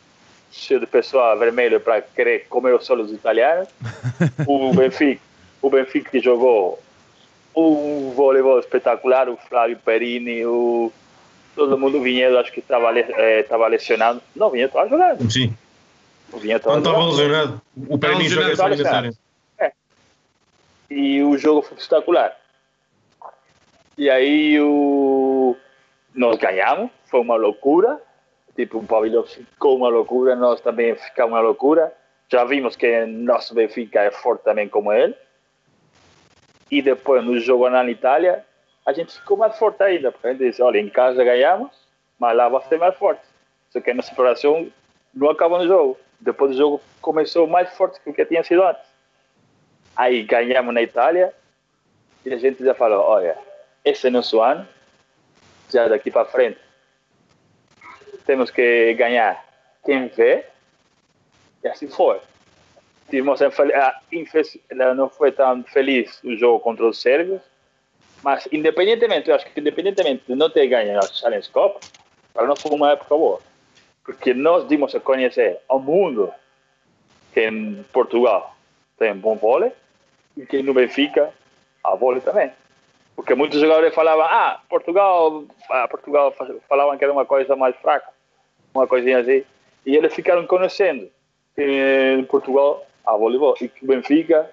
cheio de pessoal vermelho para querer comer os solos italianos. o Benfica, o Benfica que jogou um voleibol espetacular, o Flávio Perini, o todo mundo, o Vinhedo acho que estava é, lesionado. Não, o Vinhedo estava jogando. Sim. O Não estava lesionado. O Perini joga essa eliminatória. É. E o jogo foi espetacular. E aí o... nós ganhamos, foi uma loucura. Tipo, o pavilhão ficou uma loucura, nós também ficamos uma loucura. Já vimos que nosso Benfica é forte também como ele. E depois, no jogo na Itália, a gente ficou mais forte ainda. Porque a gente disse, olha, em casa ganhamos, mas lá vai ser mais forte. Só que a nossa não acabou no jogo. Depois do jogo começou mais forte que o que tinha sido antes. Aí ganhamos na Itália e a gente já falou, olha, esse é nosso ano, já daqui para frente temos que ganhar quem vê, e assim foi. Tivemos não foi tão feliz o jogo contra os sérvios, mas independentemente, eu acho que independentemente de não ter ganho a Challenge Cup, para nós foi uma época boa, porque nós dimos a conhecer ao mundo que em Portugal tem bom vôlei e que no Benfica há vôlei também. Porque muitos jogadores falavam, ah, Portugal, ah, Portugal falavam que era uma coisa mais fraca, uma coisinha assim. E eles ficaram conhecendo que em Portugal há voleibol e que o Benfica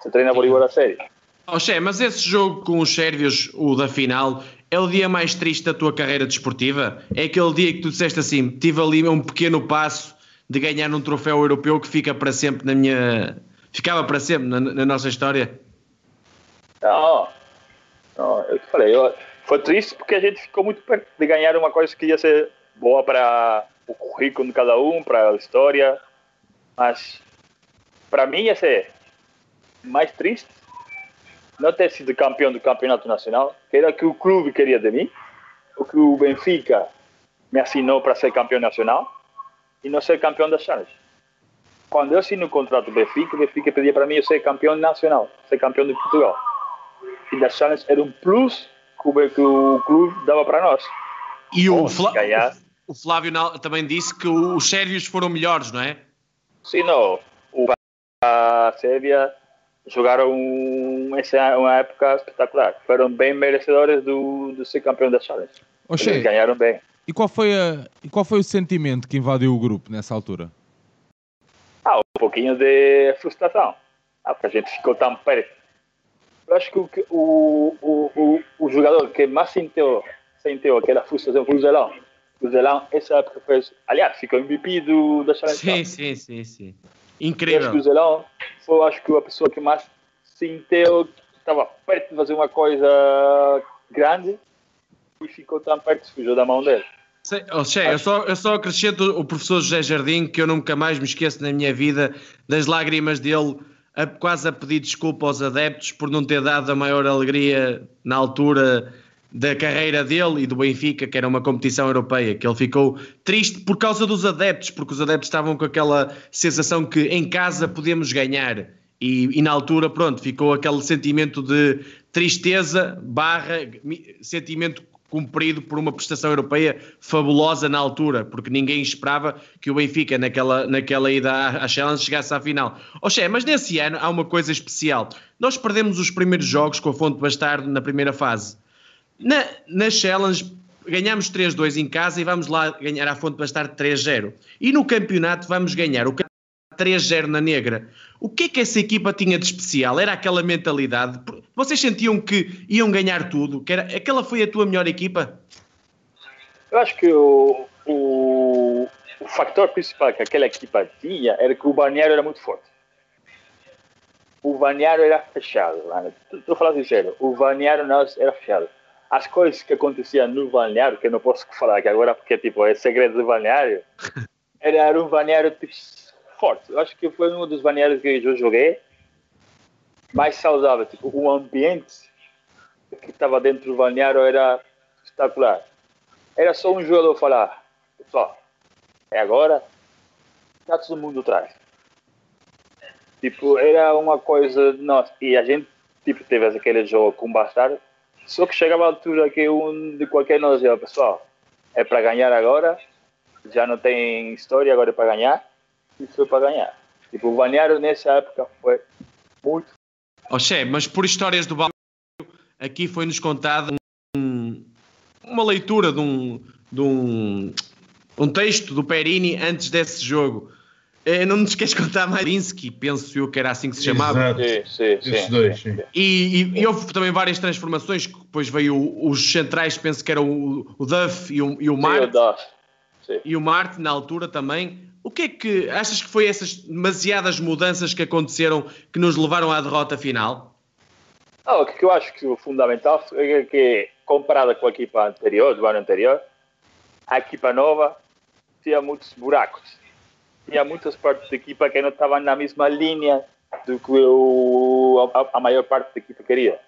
se treina voleibol a sério. Oh, Xé, mas esse jogo com os sérvios, o da final, é o dia mais triste da tua carreira desportiva? É aquele dia que tu disseste assim, tive ali um pequeno passo de ganhar um troféu europeu que fica para sempre na minha... Ficava para sempre na, na nossa história? Não, não, eu te falei, eu, foi triste porque a gente ficou muito perto de ganhar uma coisa que ia ser boa para o currículo de cada um, para a história, mas para mim ia ser mais triste não ter sido campeão do campeonato nacional, que era o que o clube queria de mim, o que o Benfica me assinou para ser campeão nacional e não ser campeão da Challenge. Quando eu assinei o contrato do Benfica, o Benfica pedia para mim eu ser campeão nacional, ser campeão de Portugal e da Challenge era um plus que o, clube dava para nós. E o, Flá o Flávio também disse que os sérvios foram melhores, não é? Sim, não. O, a Sérvia jogaram essa uma época espetacular. Foram bem merecedores do, do ser campeão da Challenge. Oxê, Eles ganharam bem. E qual, foi a, e qual foi o sentimento que invadiu o grupo nessa altura? Ah, um pouquinho de frustração. Ah, porque a gente ficou tão perto eu acho que o, o, o, o jogador que mais sentiu, sentiu aquela frustração foi o Zelão. O Zelão, essa época, fez. Aliás, ficou MVP do, da Challenge Sim, sim, sim, sim. Incrível. Eu acho que o Zelão foi, acho que, a pessoa que mais sentiu que estava perto de fazer uma coisa grande e ficou tão perto que fugiu da mão dele. Sei, oh, che, eu, só, eu só acrescento o professor José Jardim, que eu nunca mais me esqueço na minha vida das lágrimas dele a, quase a pedir desculpa aos adeptos por não ter dado a maior alegria na altura da carreira dele e do Benfica, que era uma competição europeia, que ele ficou triste por causa dos adeptos, porque os adeptos estavam com aquela sensação que em casa podemos ganhar. E, e na altura, pronto, ficou aquele sentimento de tristeza barra sentimento cumprido por uma prestação europeia fabulosa na altura, porque ninguém esperava que o Benfica, naquela, naquela ida à, Challenge, chegasse à final. Oxé, mas nesse ano há uma coisa especial. Nós perdemos os primeiros jogos com a Fonte Bastardo na primeira fase. Na, na Challenge ganhamos 3-2 em casa e vamos lá ganhar a Fonte Bastardo 3-0. E no campeonato vamos ganhar o 3-0 na Negra. O que é que essa equipa tinha de especial? Era aquela mentalidade? Vocês sentiam que iam ganhar tudo? Que era, aquela foi a tua melhor equipa? Eu acho que o, o, o fator principal que aquela equipa tinha era que o balneário era muito forte. O balneário era fechado. Estou falando sincero, o balneário nosso era fechado. As coisas que aconteciam no balneário, que eu não posso falar aqui agora porque tipo, é segredo do balneário, era, um balneário tipo, forte. Eu acho que foi um dos balneários que eu joguei mais saudável. Tipo, o ambiente que estava dentro do balneário era espetacular. Era só um jogador falar, pessoal, é agora, está todo mundo atrás. Tipo, era uma coisa, nossa, e a gente, tipo, teve aquele jogo com Bastardo, só que chegava a altura que um de qualquer nós dizia, pessoal, é para ganhar agora, já não tem história agora para ganhar, e foi para ganhar. Tipo, o Balneário nessa época foi muito. Oxé, mas por histórias do Balneário, aqui foi-nos contada um, uma leitura de um, de um, um texto do Perini antes desse jogo. Eh, não nos queres contar mais Linsky, penso eu que era assim que se chamava. Exato. Sim, sim, Esses sim. dois, sim. E, e- e houve também várias transformações, que depois veio o- os centrais, penso que eram o, o Duff e o, e o Sim, o Marte, Duff. Sim. e o Marte na altura também. O que é que achas que foi essas demasiadas mudanças que aconteceram que nos levaram à derrota final? Ah, o que eu acho que o fundamental é que, comparada com a equipa anterior, do ano anterior, a equipa nova tinha muitos buracos. Tinha muitas partes da equipa que não estavam na mesma linha do que o, a, a maior parte da equipa queria.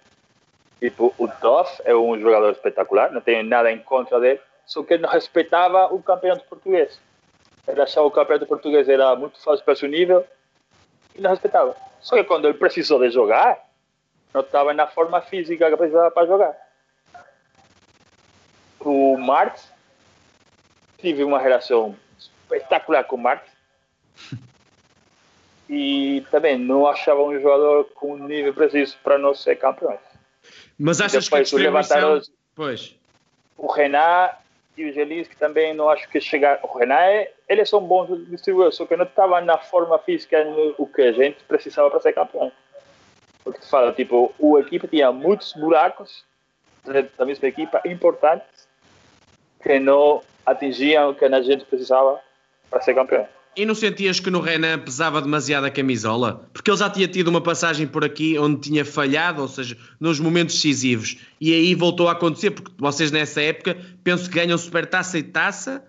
Tipo, o Duff é um jogador espetacular, não tenho nada em contra dele, só que ele não respeitava o campeonato português. Ele achava que o campeonato português era muito fácil para seu nível e não respeitava. Só que quando ele precisou de jogar, não estava na forma física que precisava para jogar. O Marx tive uma relação espetacular com o Marx e também não achava um jogador com um nível preciso para não ser campeão. Mas achas que a Depois distribuição... levantaram Pois. o Renan e o Gelinski também não acho que chegar. O Renan, é, eles são bons distribuidores, só que não estava na forma física no, o que a gente precisava para ser campeão. Porque tu fala, tipo, o equipe tinha muitos buracos da mesma equipa importantes que não atingiam o que a gente precisava para ser campeão. E não sentias que no Renan pesava demasiado a camisola? Porque ele já tinha tido uma passagem por aqui onde tinha falhado, ou seja, nos momentos decisivos. E aí voltou a acontecer, porque vocês nessa época penso que ganham supertaça e taça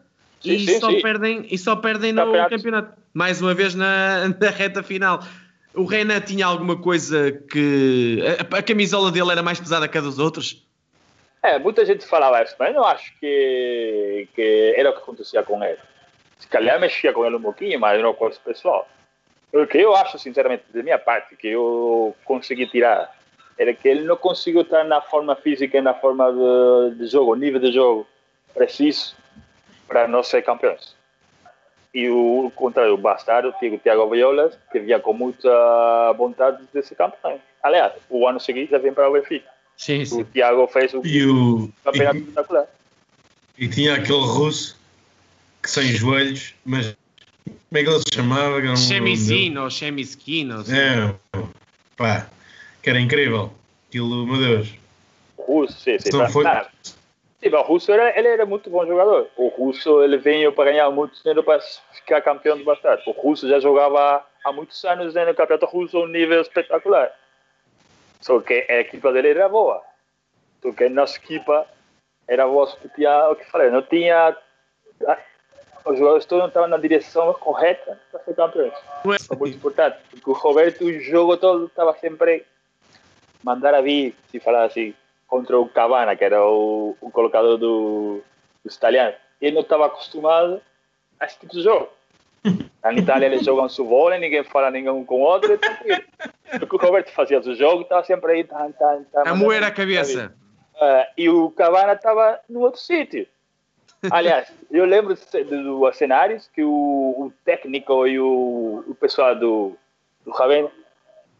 e, Sim, sim, só sim. Perdem, e só perdem no Campeonato. campeonato. Mais uma vez na, na reta final. O Renan tinha alguma coisa que. A, a camisola dele era mais pesada que a dos outros? É, muita gente falava isso, mas eu não acho que, que era o que acontecia com ele. Se calhar mexia com ele um pouquinho, mas não com esse pessoal. O que eu acho, sinceramente, da minha parte, que eu consegui tirar, era que ele não conseguiu estar na forma física e na forma de, de jogo, nível de jogo preciso para nós ser campeões. E o contrário, o Bastardo, o Tiago Violas, que vinha com muita vontade de ser campeão. Aliás, o ano seguinte já vem para o Benfica. Sim, O Tiago fez o E, o, campeonato e, espetacular. e tinha aquele russo que sem joelhos, mas como é que ele se chamava? Não. Chemicino ou Chemiskino. assim. É, pá, que era incrível. Aquilo, meu Deus. O Russo, sim, sim. Se não tá- foi- tá. Sim, mas o Russo era, ele era muito bom jogador. O Russo ele veio para ganhar muito dinheiro para ficar campeão do bastardo. O Russo já jogava há muitos anos né, no campeonato russo a um nível espetacular. Só que a equipa dele era boa. Só que a nossa equipa era boa, o que falei, não tinha. Os jogadores todos não estavam na direção correta para ser campeões. É muito importante, porque o Roberto, o jogo todo estava sempre mandar a vir, se falar assim, contra o Cavana, que era o, o colocador do, dos italianos. Ele não estava acostumado a esse tipo de jogo. Na Itália eles jogam su vôlei, ninguém fala nenhum com o outro, é tranquilo. Porque o Roberto fazia o jogo, estava sempre aí, tan, tan, tan, A moer a cabeça. ah, e o Cavana estava no outro sítio. Aliás, eu lembro dos cenários que o, o técnico e o, o pessoal do, do Ravena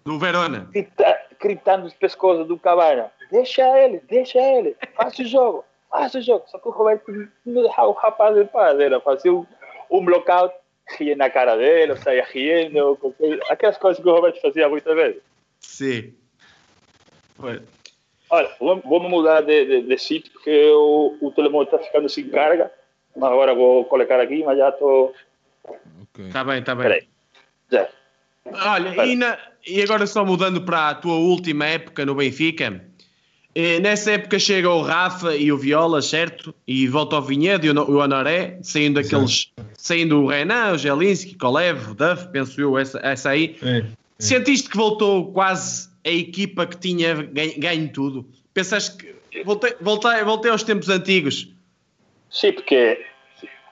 Do Verona. grita, gritando os pescoços do Cavana. Deixa ele, deixa ele, faça o jogo, faça o jogo. Só que o Roberto não deixava o rapaz em paz, era fazer um, um blockout, ria na cara dele, saia rindo, aquelas coisas que o Roberto fazia muitas vezes. Sim. Foi. Olha, vamos mudar de, de, de sítio porque o, o telemóvel está ficando sem carga. Mas Agora vou colocar aqui, mas já estou. Ok. Está bem, está bem. Espera aí. Já. Olha, e, na- e agora só mudando para a tua última época no Benfica, eh, nessa época chega o Rafa e o Viola, certo? E volta ao Vinhedo e o No- o Honoré, saindo daqueles, saindo o Renan, o Gelinski, Kolev, o Duff, penso eu, essa, essa aí. É. Sentiste que voltou quase a equipa que tinha ganho, ganho tudo? Pensaste que voltei, voltei, voltei aos tempos antigos? Sim, porque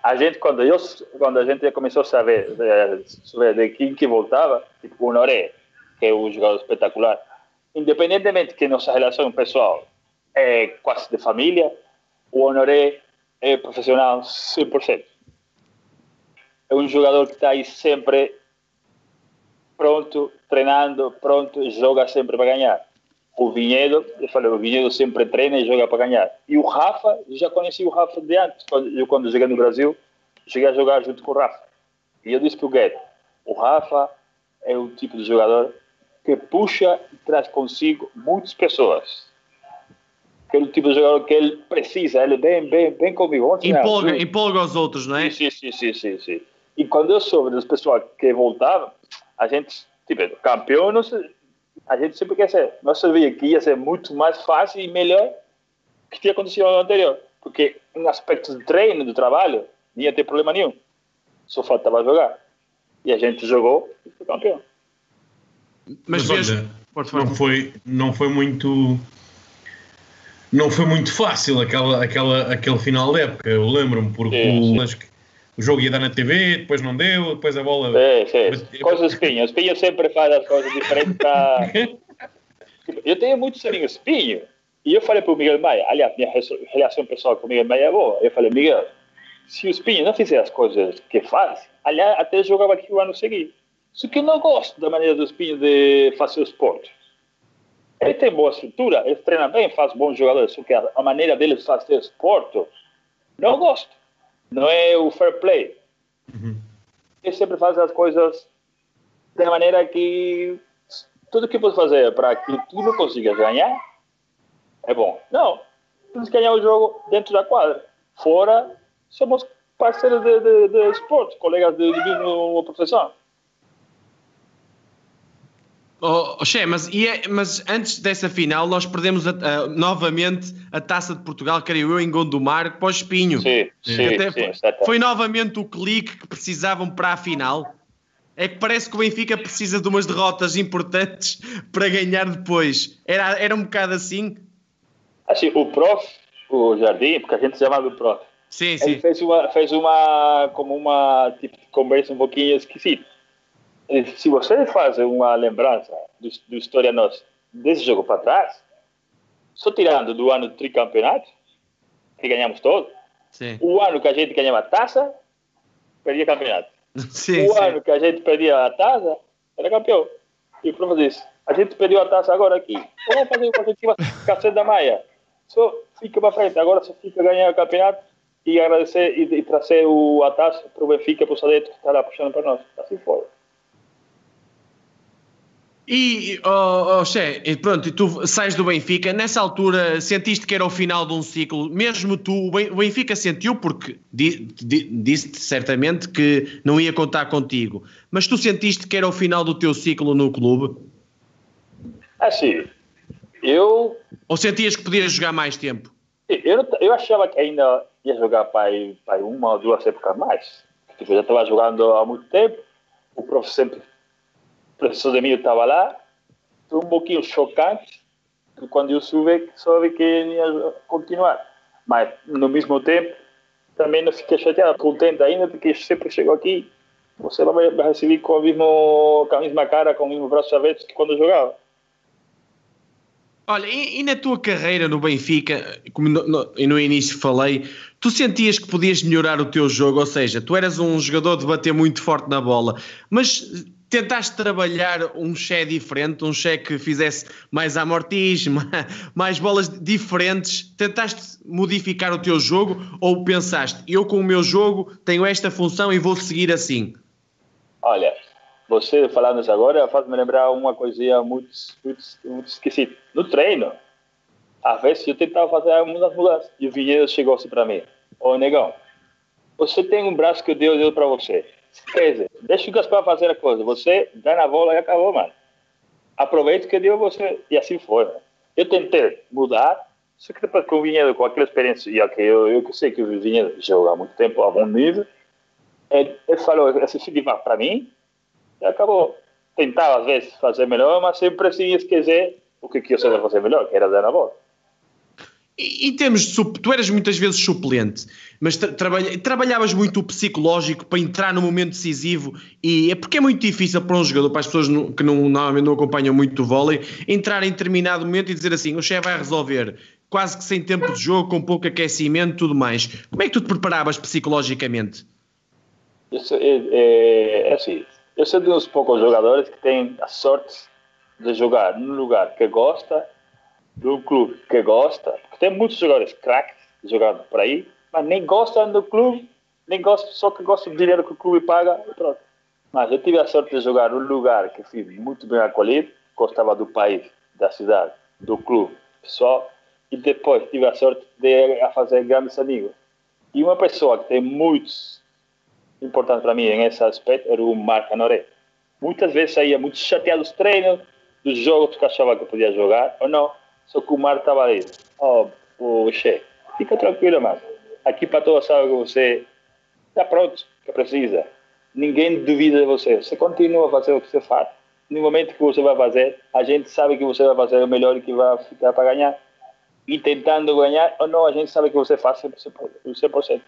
a gente, quando, eu, quando a gente começou a saber de, sobre de quem que voltava, tipo o Noré, que é um jogador espetacular, independentemente que nossa relação pessoal é quase de família, o Honoré é profissional 100%. é um jogador que está aí sempre pronto, treinando, pronto, joga sempre para ganhar. O Vinhedo, eu falei, o Vinhedo sempre treina e joga para ganhar. E o Rafa, eu já conheci o Rafa de antes, quando, eu quando cheguei no Brasil, cheguei a jogar junto com o Rafa. E eu disse para o Guedes, o Rafa é o tipo de jogador que puxa e traz consigo muitas pessoas. Aquele tipo de jogador que ele precisa, ele vem, vem, vem comigo. Empolga, empolga os outros, não é? Sim, sim, sim, sim, sim. E quando eu soube das pessoas que voltavam, a gente, tipo, campeão, não se, a gente sempre quer ser. Nós sabia que ia ser muito mais fácil e melhor que tinha acontecido no anterior. Porque em aspectos de treino, do trabalho, não ia ter problema nenhum. Só faltava jogar. E a gente jogou e foi campeão. Mas, Mas olha, não foi, não foi muito não foi muito fácil aquela, aquela, aquele final da época, eu lembro-me, porque sim, o, sim. O, jogo ia dar na TV, depois não deu, depois a bola. Sim, sim. Coisas espinhas. Espinho sempre faz as coisas diferentes. Pra... eu tenho muitos amigos espinho. E eu falei para o Miguel Maia, aliás, minha relação pessoal com o Miguel Maia é boa. Eu falei, Miguel, se o Espinho não fizer as coisas que faz, aliás, até jogava aqui o ano seguinte. Só que eu não gosto da maneira do Espinho de fazer o esporte. Ele tem boa estrutura, ele treina bem, faz bons jogadores, só que a maneira dele de fazer esporte, não gosto. Não é o fair play. Uhum. Ele sempre faz as coisas da maneira que tudo que pode fazer para que o time consiga ganhar é bom. Não, temos que ganhar o jogo dentro da quadra. Fora, somos parceiros de, de, de esporte, colegas de, de mesma profissão. Oh, oh mas, é, mas antes dessa final nós perdemos a, a, novamente a Taça de Portugal, creio eu, em Gondomar, para o Espinho. Sim, sim, sim foi, foi, novamente o clique que precisavam para a final. É que parece que o Benfica precisa de umas derrotas importantes para ganhar depois. Era, era um bocado assim? Assim, o prof, o Jardim, porque a gente se chamava o prof, sim, sim. ele fez uma, fez uma, como uma tipo, conversa um pouquinho esquisita se você faz uma lembrança do, do história nossa desse jogo para trás, só tirando do ano do tricampeonato, que ganhamos todo, sim. o ano que a gente ganhava a taça, perdia campeonato. Sim, o sim. ano que a gente perdia a taça, era campeão. E o professor disse, a gente perdeu a taça agora aqui. Vamos fazer o que a gente cacete da Maia. Só fica para frente, agora só fica ganhar o campeonato e agradecer e, e trazer o, a taça para o Benfica, para o Sadeto que está lá puxando para nós. Assim foi. E, oh, oh Che, pronto, tu sais do Benfica, nessa altura sentiste que era o final de um ciclo, mesmo tu, o Benfica sentiu, porque disse-te certamente que não ia contar contigo, mas tu sentiste que era o final do teu ciclo no clube? Assim, eu... Ou sentias que podias jogar mais tempo? Eu, eu achava que ainda ia jogar para, para uma ou duas épocas mais. Tipo, eu já estava jogando há muito tempo, o prof sempre professor Emílio estava lá, um pouquinho chocante quando eu soube, soube que ia continuar. Mas, no mesmo tempo, também não fiquei chateado, contente ainda, porque sempre chegou aqui, você vai receber com, com a mesma cara, com o mesmo braço aberto que quando jogava. Olha, e, e, na tua carreira no Benfica, como no, no, no, início falei, tu sentias que podias melhorar o teu jogo, ou seja, tu eras um jogador de bater muito forte na bola, mas tentaste trabalhar um Che diferente, um Che que fizesse mais amortismo, mais bolas diferentes, tentaste modificar o teu jogo ou pensaste, eu com o meu jogo tenho esta função e vou seguir assim? Olha, você falando isso agora faz-me lembrar uma coisinha muito, muito, muito esquisita. No treino, às vezes eu tentava fazer algumas mudanças e o Vinhedo chegou assim para mim, ô negão, você tem um braço que Deus deu para você Quer dizer, deixa o Gaspar fazer a coisa. Você dá na bola e acabou, mano. Aproveita que deu você. E assim foi. Eu tentei mudar, só que depois com o Vinhedo, com aquela experiência, e okay, eu, eu sei que o Vinhedo joga há muito tempo, a bom nível, ele, ele falou, esse feedback para mim, e acabou. Tentava, às vezes, fazer melhor, mas sempre assim esquecer o que, que eu sabia fazer melhor, que era dar na bola. Em termos de tu eras muitas vezes suplente, mas tra trabalha trabalhavas muito o psicológico para entrar no momento decisivo e é porque é muito difícil para um jogador, para as pessoas que não, normalmente não acompanham muito o vôlei, entrar em determinado momento e dizer assim, o chefe vai resolver, quase que sem tempo de jogo, com pouco aquecimento tudo mais. Como é que tu te preparavas psicologicamente? Sou, é, é, é assim, eu sou de uns poucos jogadores que têm a sorte de jogar num lugar que gosta, num clube que gosta, porque tem muitos jogadores craques jogando por aí, mas nem gostam do clube, nem gostam, só que gostam do dinheiro que o clube paga e pronto. Mas eu tive a sorte de jogar num lugar que fui muito bem acolhido, gostava do país, da cidade, do clube, pessoal, e depois tive a sorte de fazer grandes amigos. E uma pessoa que tem muitos importante para mim nesse aspecto era o Marco Anoré. Muitas vezes saía muito chateado dos treinos, dos jogos que achava que podia jogar ou não, só que o Marco estava ali. Oh, poxa, fica tranquilo, mano. Aqui para todos sabe que você está pronto, que precisa. Ninguém duvida de você. Você continua a fazer o que você faz. No momento que você vai fazer, a gente sabe que você vai fazer o melhor que vai ficar para ganhar. E tentando ganhar ou não, a gente sabe que você faz 100%.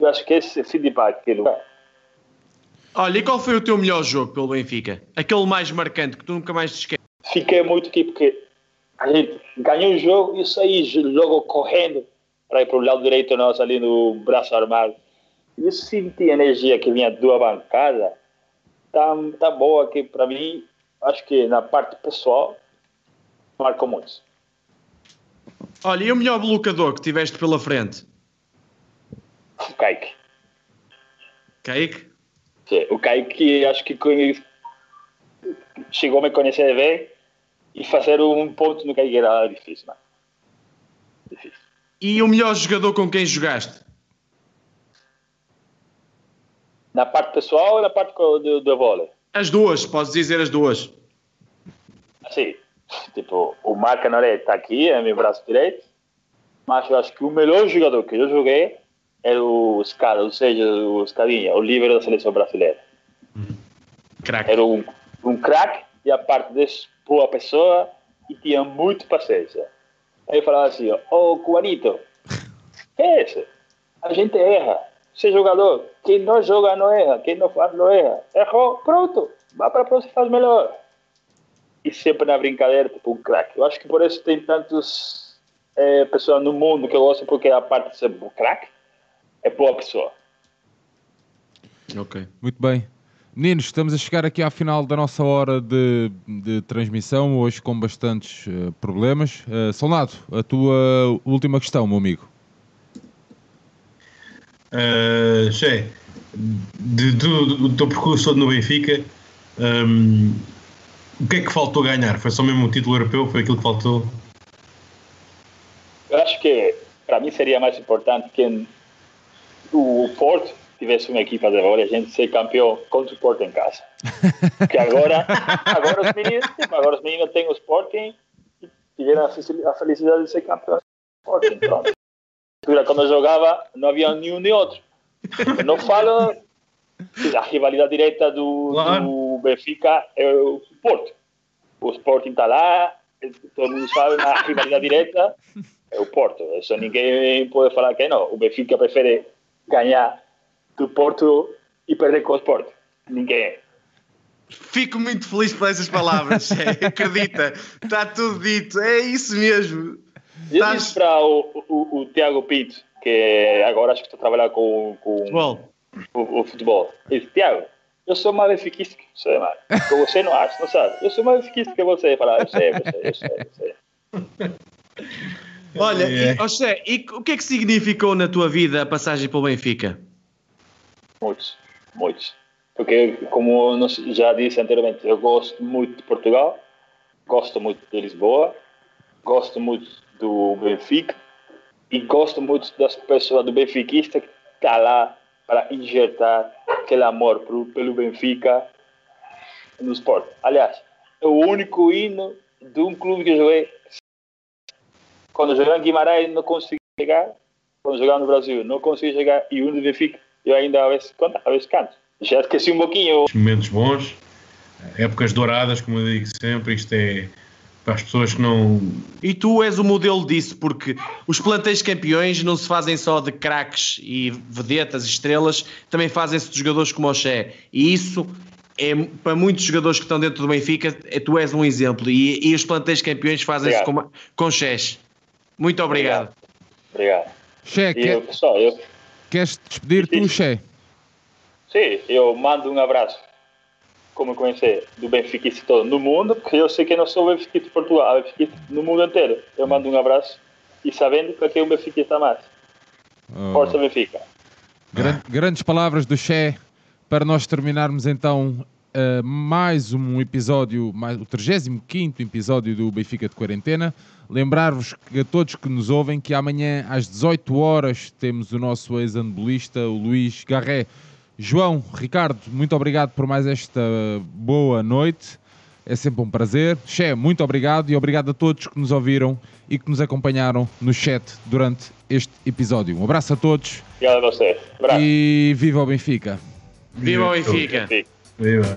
Eu acho que esse feedback que ele Olha, e qual foi o teu melhor jogo pelo Benfica? Aquele mais marcante que tu nunca mais te esqueces? Fiquei muito aqui porque a gente ganhou o jogo e saí logo correndo para ir para o lado direito nosso ali no braço armado. E eu senti a energia que vinha da bancada tá, tá boa aqui para mim. Acho que na parte pessoal marcou muito. Olha, e o melhor blocador que tiveste pela frente? O Kaique. Kaique? O Kaique acho que chegou a me conhecer bem e fazer um ponto no Kaique era difícil, mano. Difícil. E o melhor jogador com quem jogaste? Na parte pessoal ou na parte do, vôlei? As duas, podes dizer as duas. Sim, tipo, o Marco Noré está aqui, é meu braço direito, mas eu acho que o melhor jogador que eu joguei era o Scala, ou seja, o Scadinha, o líder da seleção brasileira. Crack. Era um, um craque e a parte desse boa pessoa e tinha muito paciência. Aí eu falava assim, ó, ô oh, Cubanito, que é isso? A gente erra. Ser jogador, quem não joga não erra, quem não faz não erra. Errou, pronto, vá para a próxima e faz melhor. E sempre na brincadeira, tipo um craque. Eu acho que por isso tem tantas é, pessoas no mundo que gostam, porque a parte de ser craque é boa pessoa. Ok. Muito bem. Meninos, estamos a chegar aqui à final da nossa hora de, de transmissão, hoje com bastantes uh, problemas. Uh, Solnado, a tua última questão, meu amigo. Uh, Che, de, do, do teu percurso todo no Benfica, um, o que é que faltou ganhar? Foi só mesmo o título europeu? Foi aquilo que faltou? Eu acho que para mim seria mais importante que o Porto tivesse uma equipa de vôlei, a gente ser campeão contra o Porto em casa. Porque agora, agora, os meninos, tipo, agora os meninos têm o Sporting e tiveram a felicidade de ser campeão do Sporting. Pronto. Quando eu jogava, não havia nenhum nem outro. Eu não falo a rivalidade direta do, claro. do Benfica é o Porto. O Sporting está lá, todo mundo sabe, na rivalidade direta é o Porto. Isso ninguém pode falar que não. O Benfica prefere ganhar do Porto e perder com o Porto. Ninguém. Fico muito feliz por essas palavras, é, acredita, está tudo dito, é isso mesmo. Eu Estás... disse para o, o, o, Tiago Pinto, que agora acho que está a trabalhar com, com futebol. O, o futebol. Disse, Tiago, eu sou mais benfiquista que você, mano. Que você não acha, não sabe? Eu sou mais benfiquista que você. Falar, eu sei, eu sei, eu sei, eu sei. Olha, é. e, José, e o que é que significou na tua vida a passagem pelo Benfica? Muitos, muitos. Porque, como eu já disse anteriormente, eu gosto muito de Portugal, gosto muito de Lisboa, gosto muito do Benfica e gosto muito das pessoas do benfiquista que está lá para injetar aquele amor pelo Benfica no esporte. Aliás, é o único hino de um clube que eu joguei quando jogava em Guimarães não consegui chegar, quando jogava no Brasil não consegui chegar e onde Benfica eu ainda a vezes, a vezes canto. Já esqueci um pouquinho. Momentos bons, épocas douradas, como eu digo sempre, isto é para as pessoas que não. E tu és o modelo disso, porque os plantéis campeões não se fazem só de craques e vedetas, estrelas, também fazem-se de jogadores como o Xé. E isso é para muitos jogadores que estão dentro do Benfica, é, tu és um exemplo. E, e os plantéis campeões fazem-se com, com Xés. Muito obrigado. Obrigado. Xé, quer... eu, pessoal, eu... queres despedir tu, Xé? Sim, eu mando um abraço, como conhecer, do Benfica todo no mundo, porque eu sei que não sou Benfica de Portugal, é Benfica no mundo inteiro. Eu mando um abraço e sabendo que aqui é o Benfica está mais. Oh. Força Benfica. Gran- grandes palavras do Che para nós terminarmos então uh, mais um episódio, mais, o 35 episódio do Benfica de Quarentena. Lembrar-vos que a todos que nos ouvem que amanhã às 18 horas temos o nosso ex-anbolista, o Luís Garré. João, Ricardo, muito obrigado por mais esta boa noite. É sempre um prazer. Che, muito obrigado e obrigado a todos que nos ouviram e que nos acompanharam no chat durante este episódio. Um abraço a todos Obrigado a você. E viva o Benfica! Viva o Benfica! Benfica. Viva.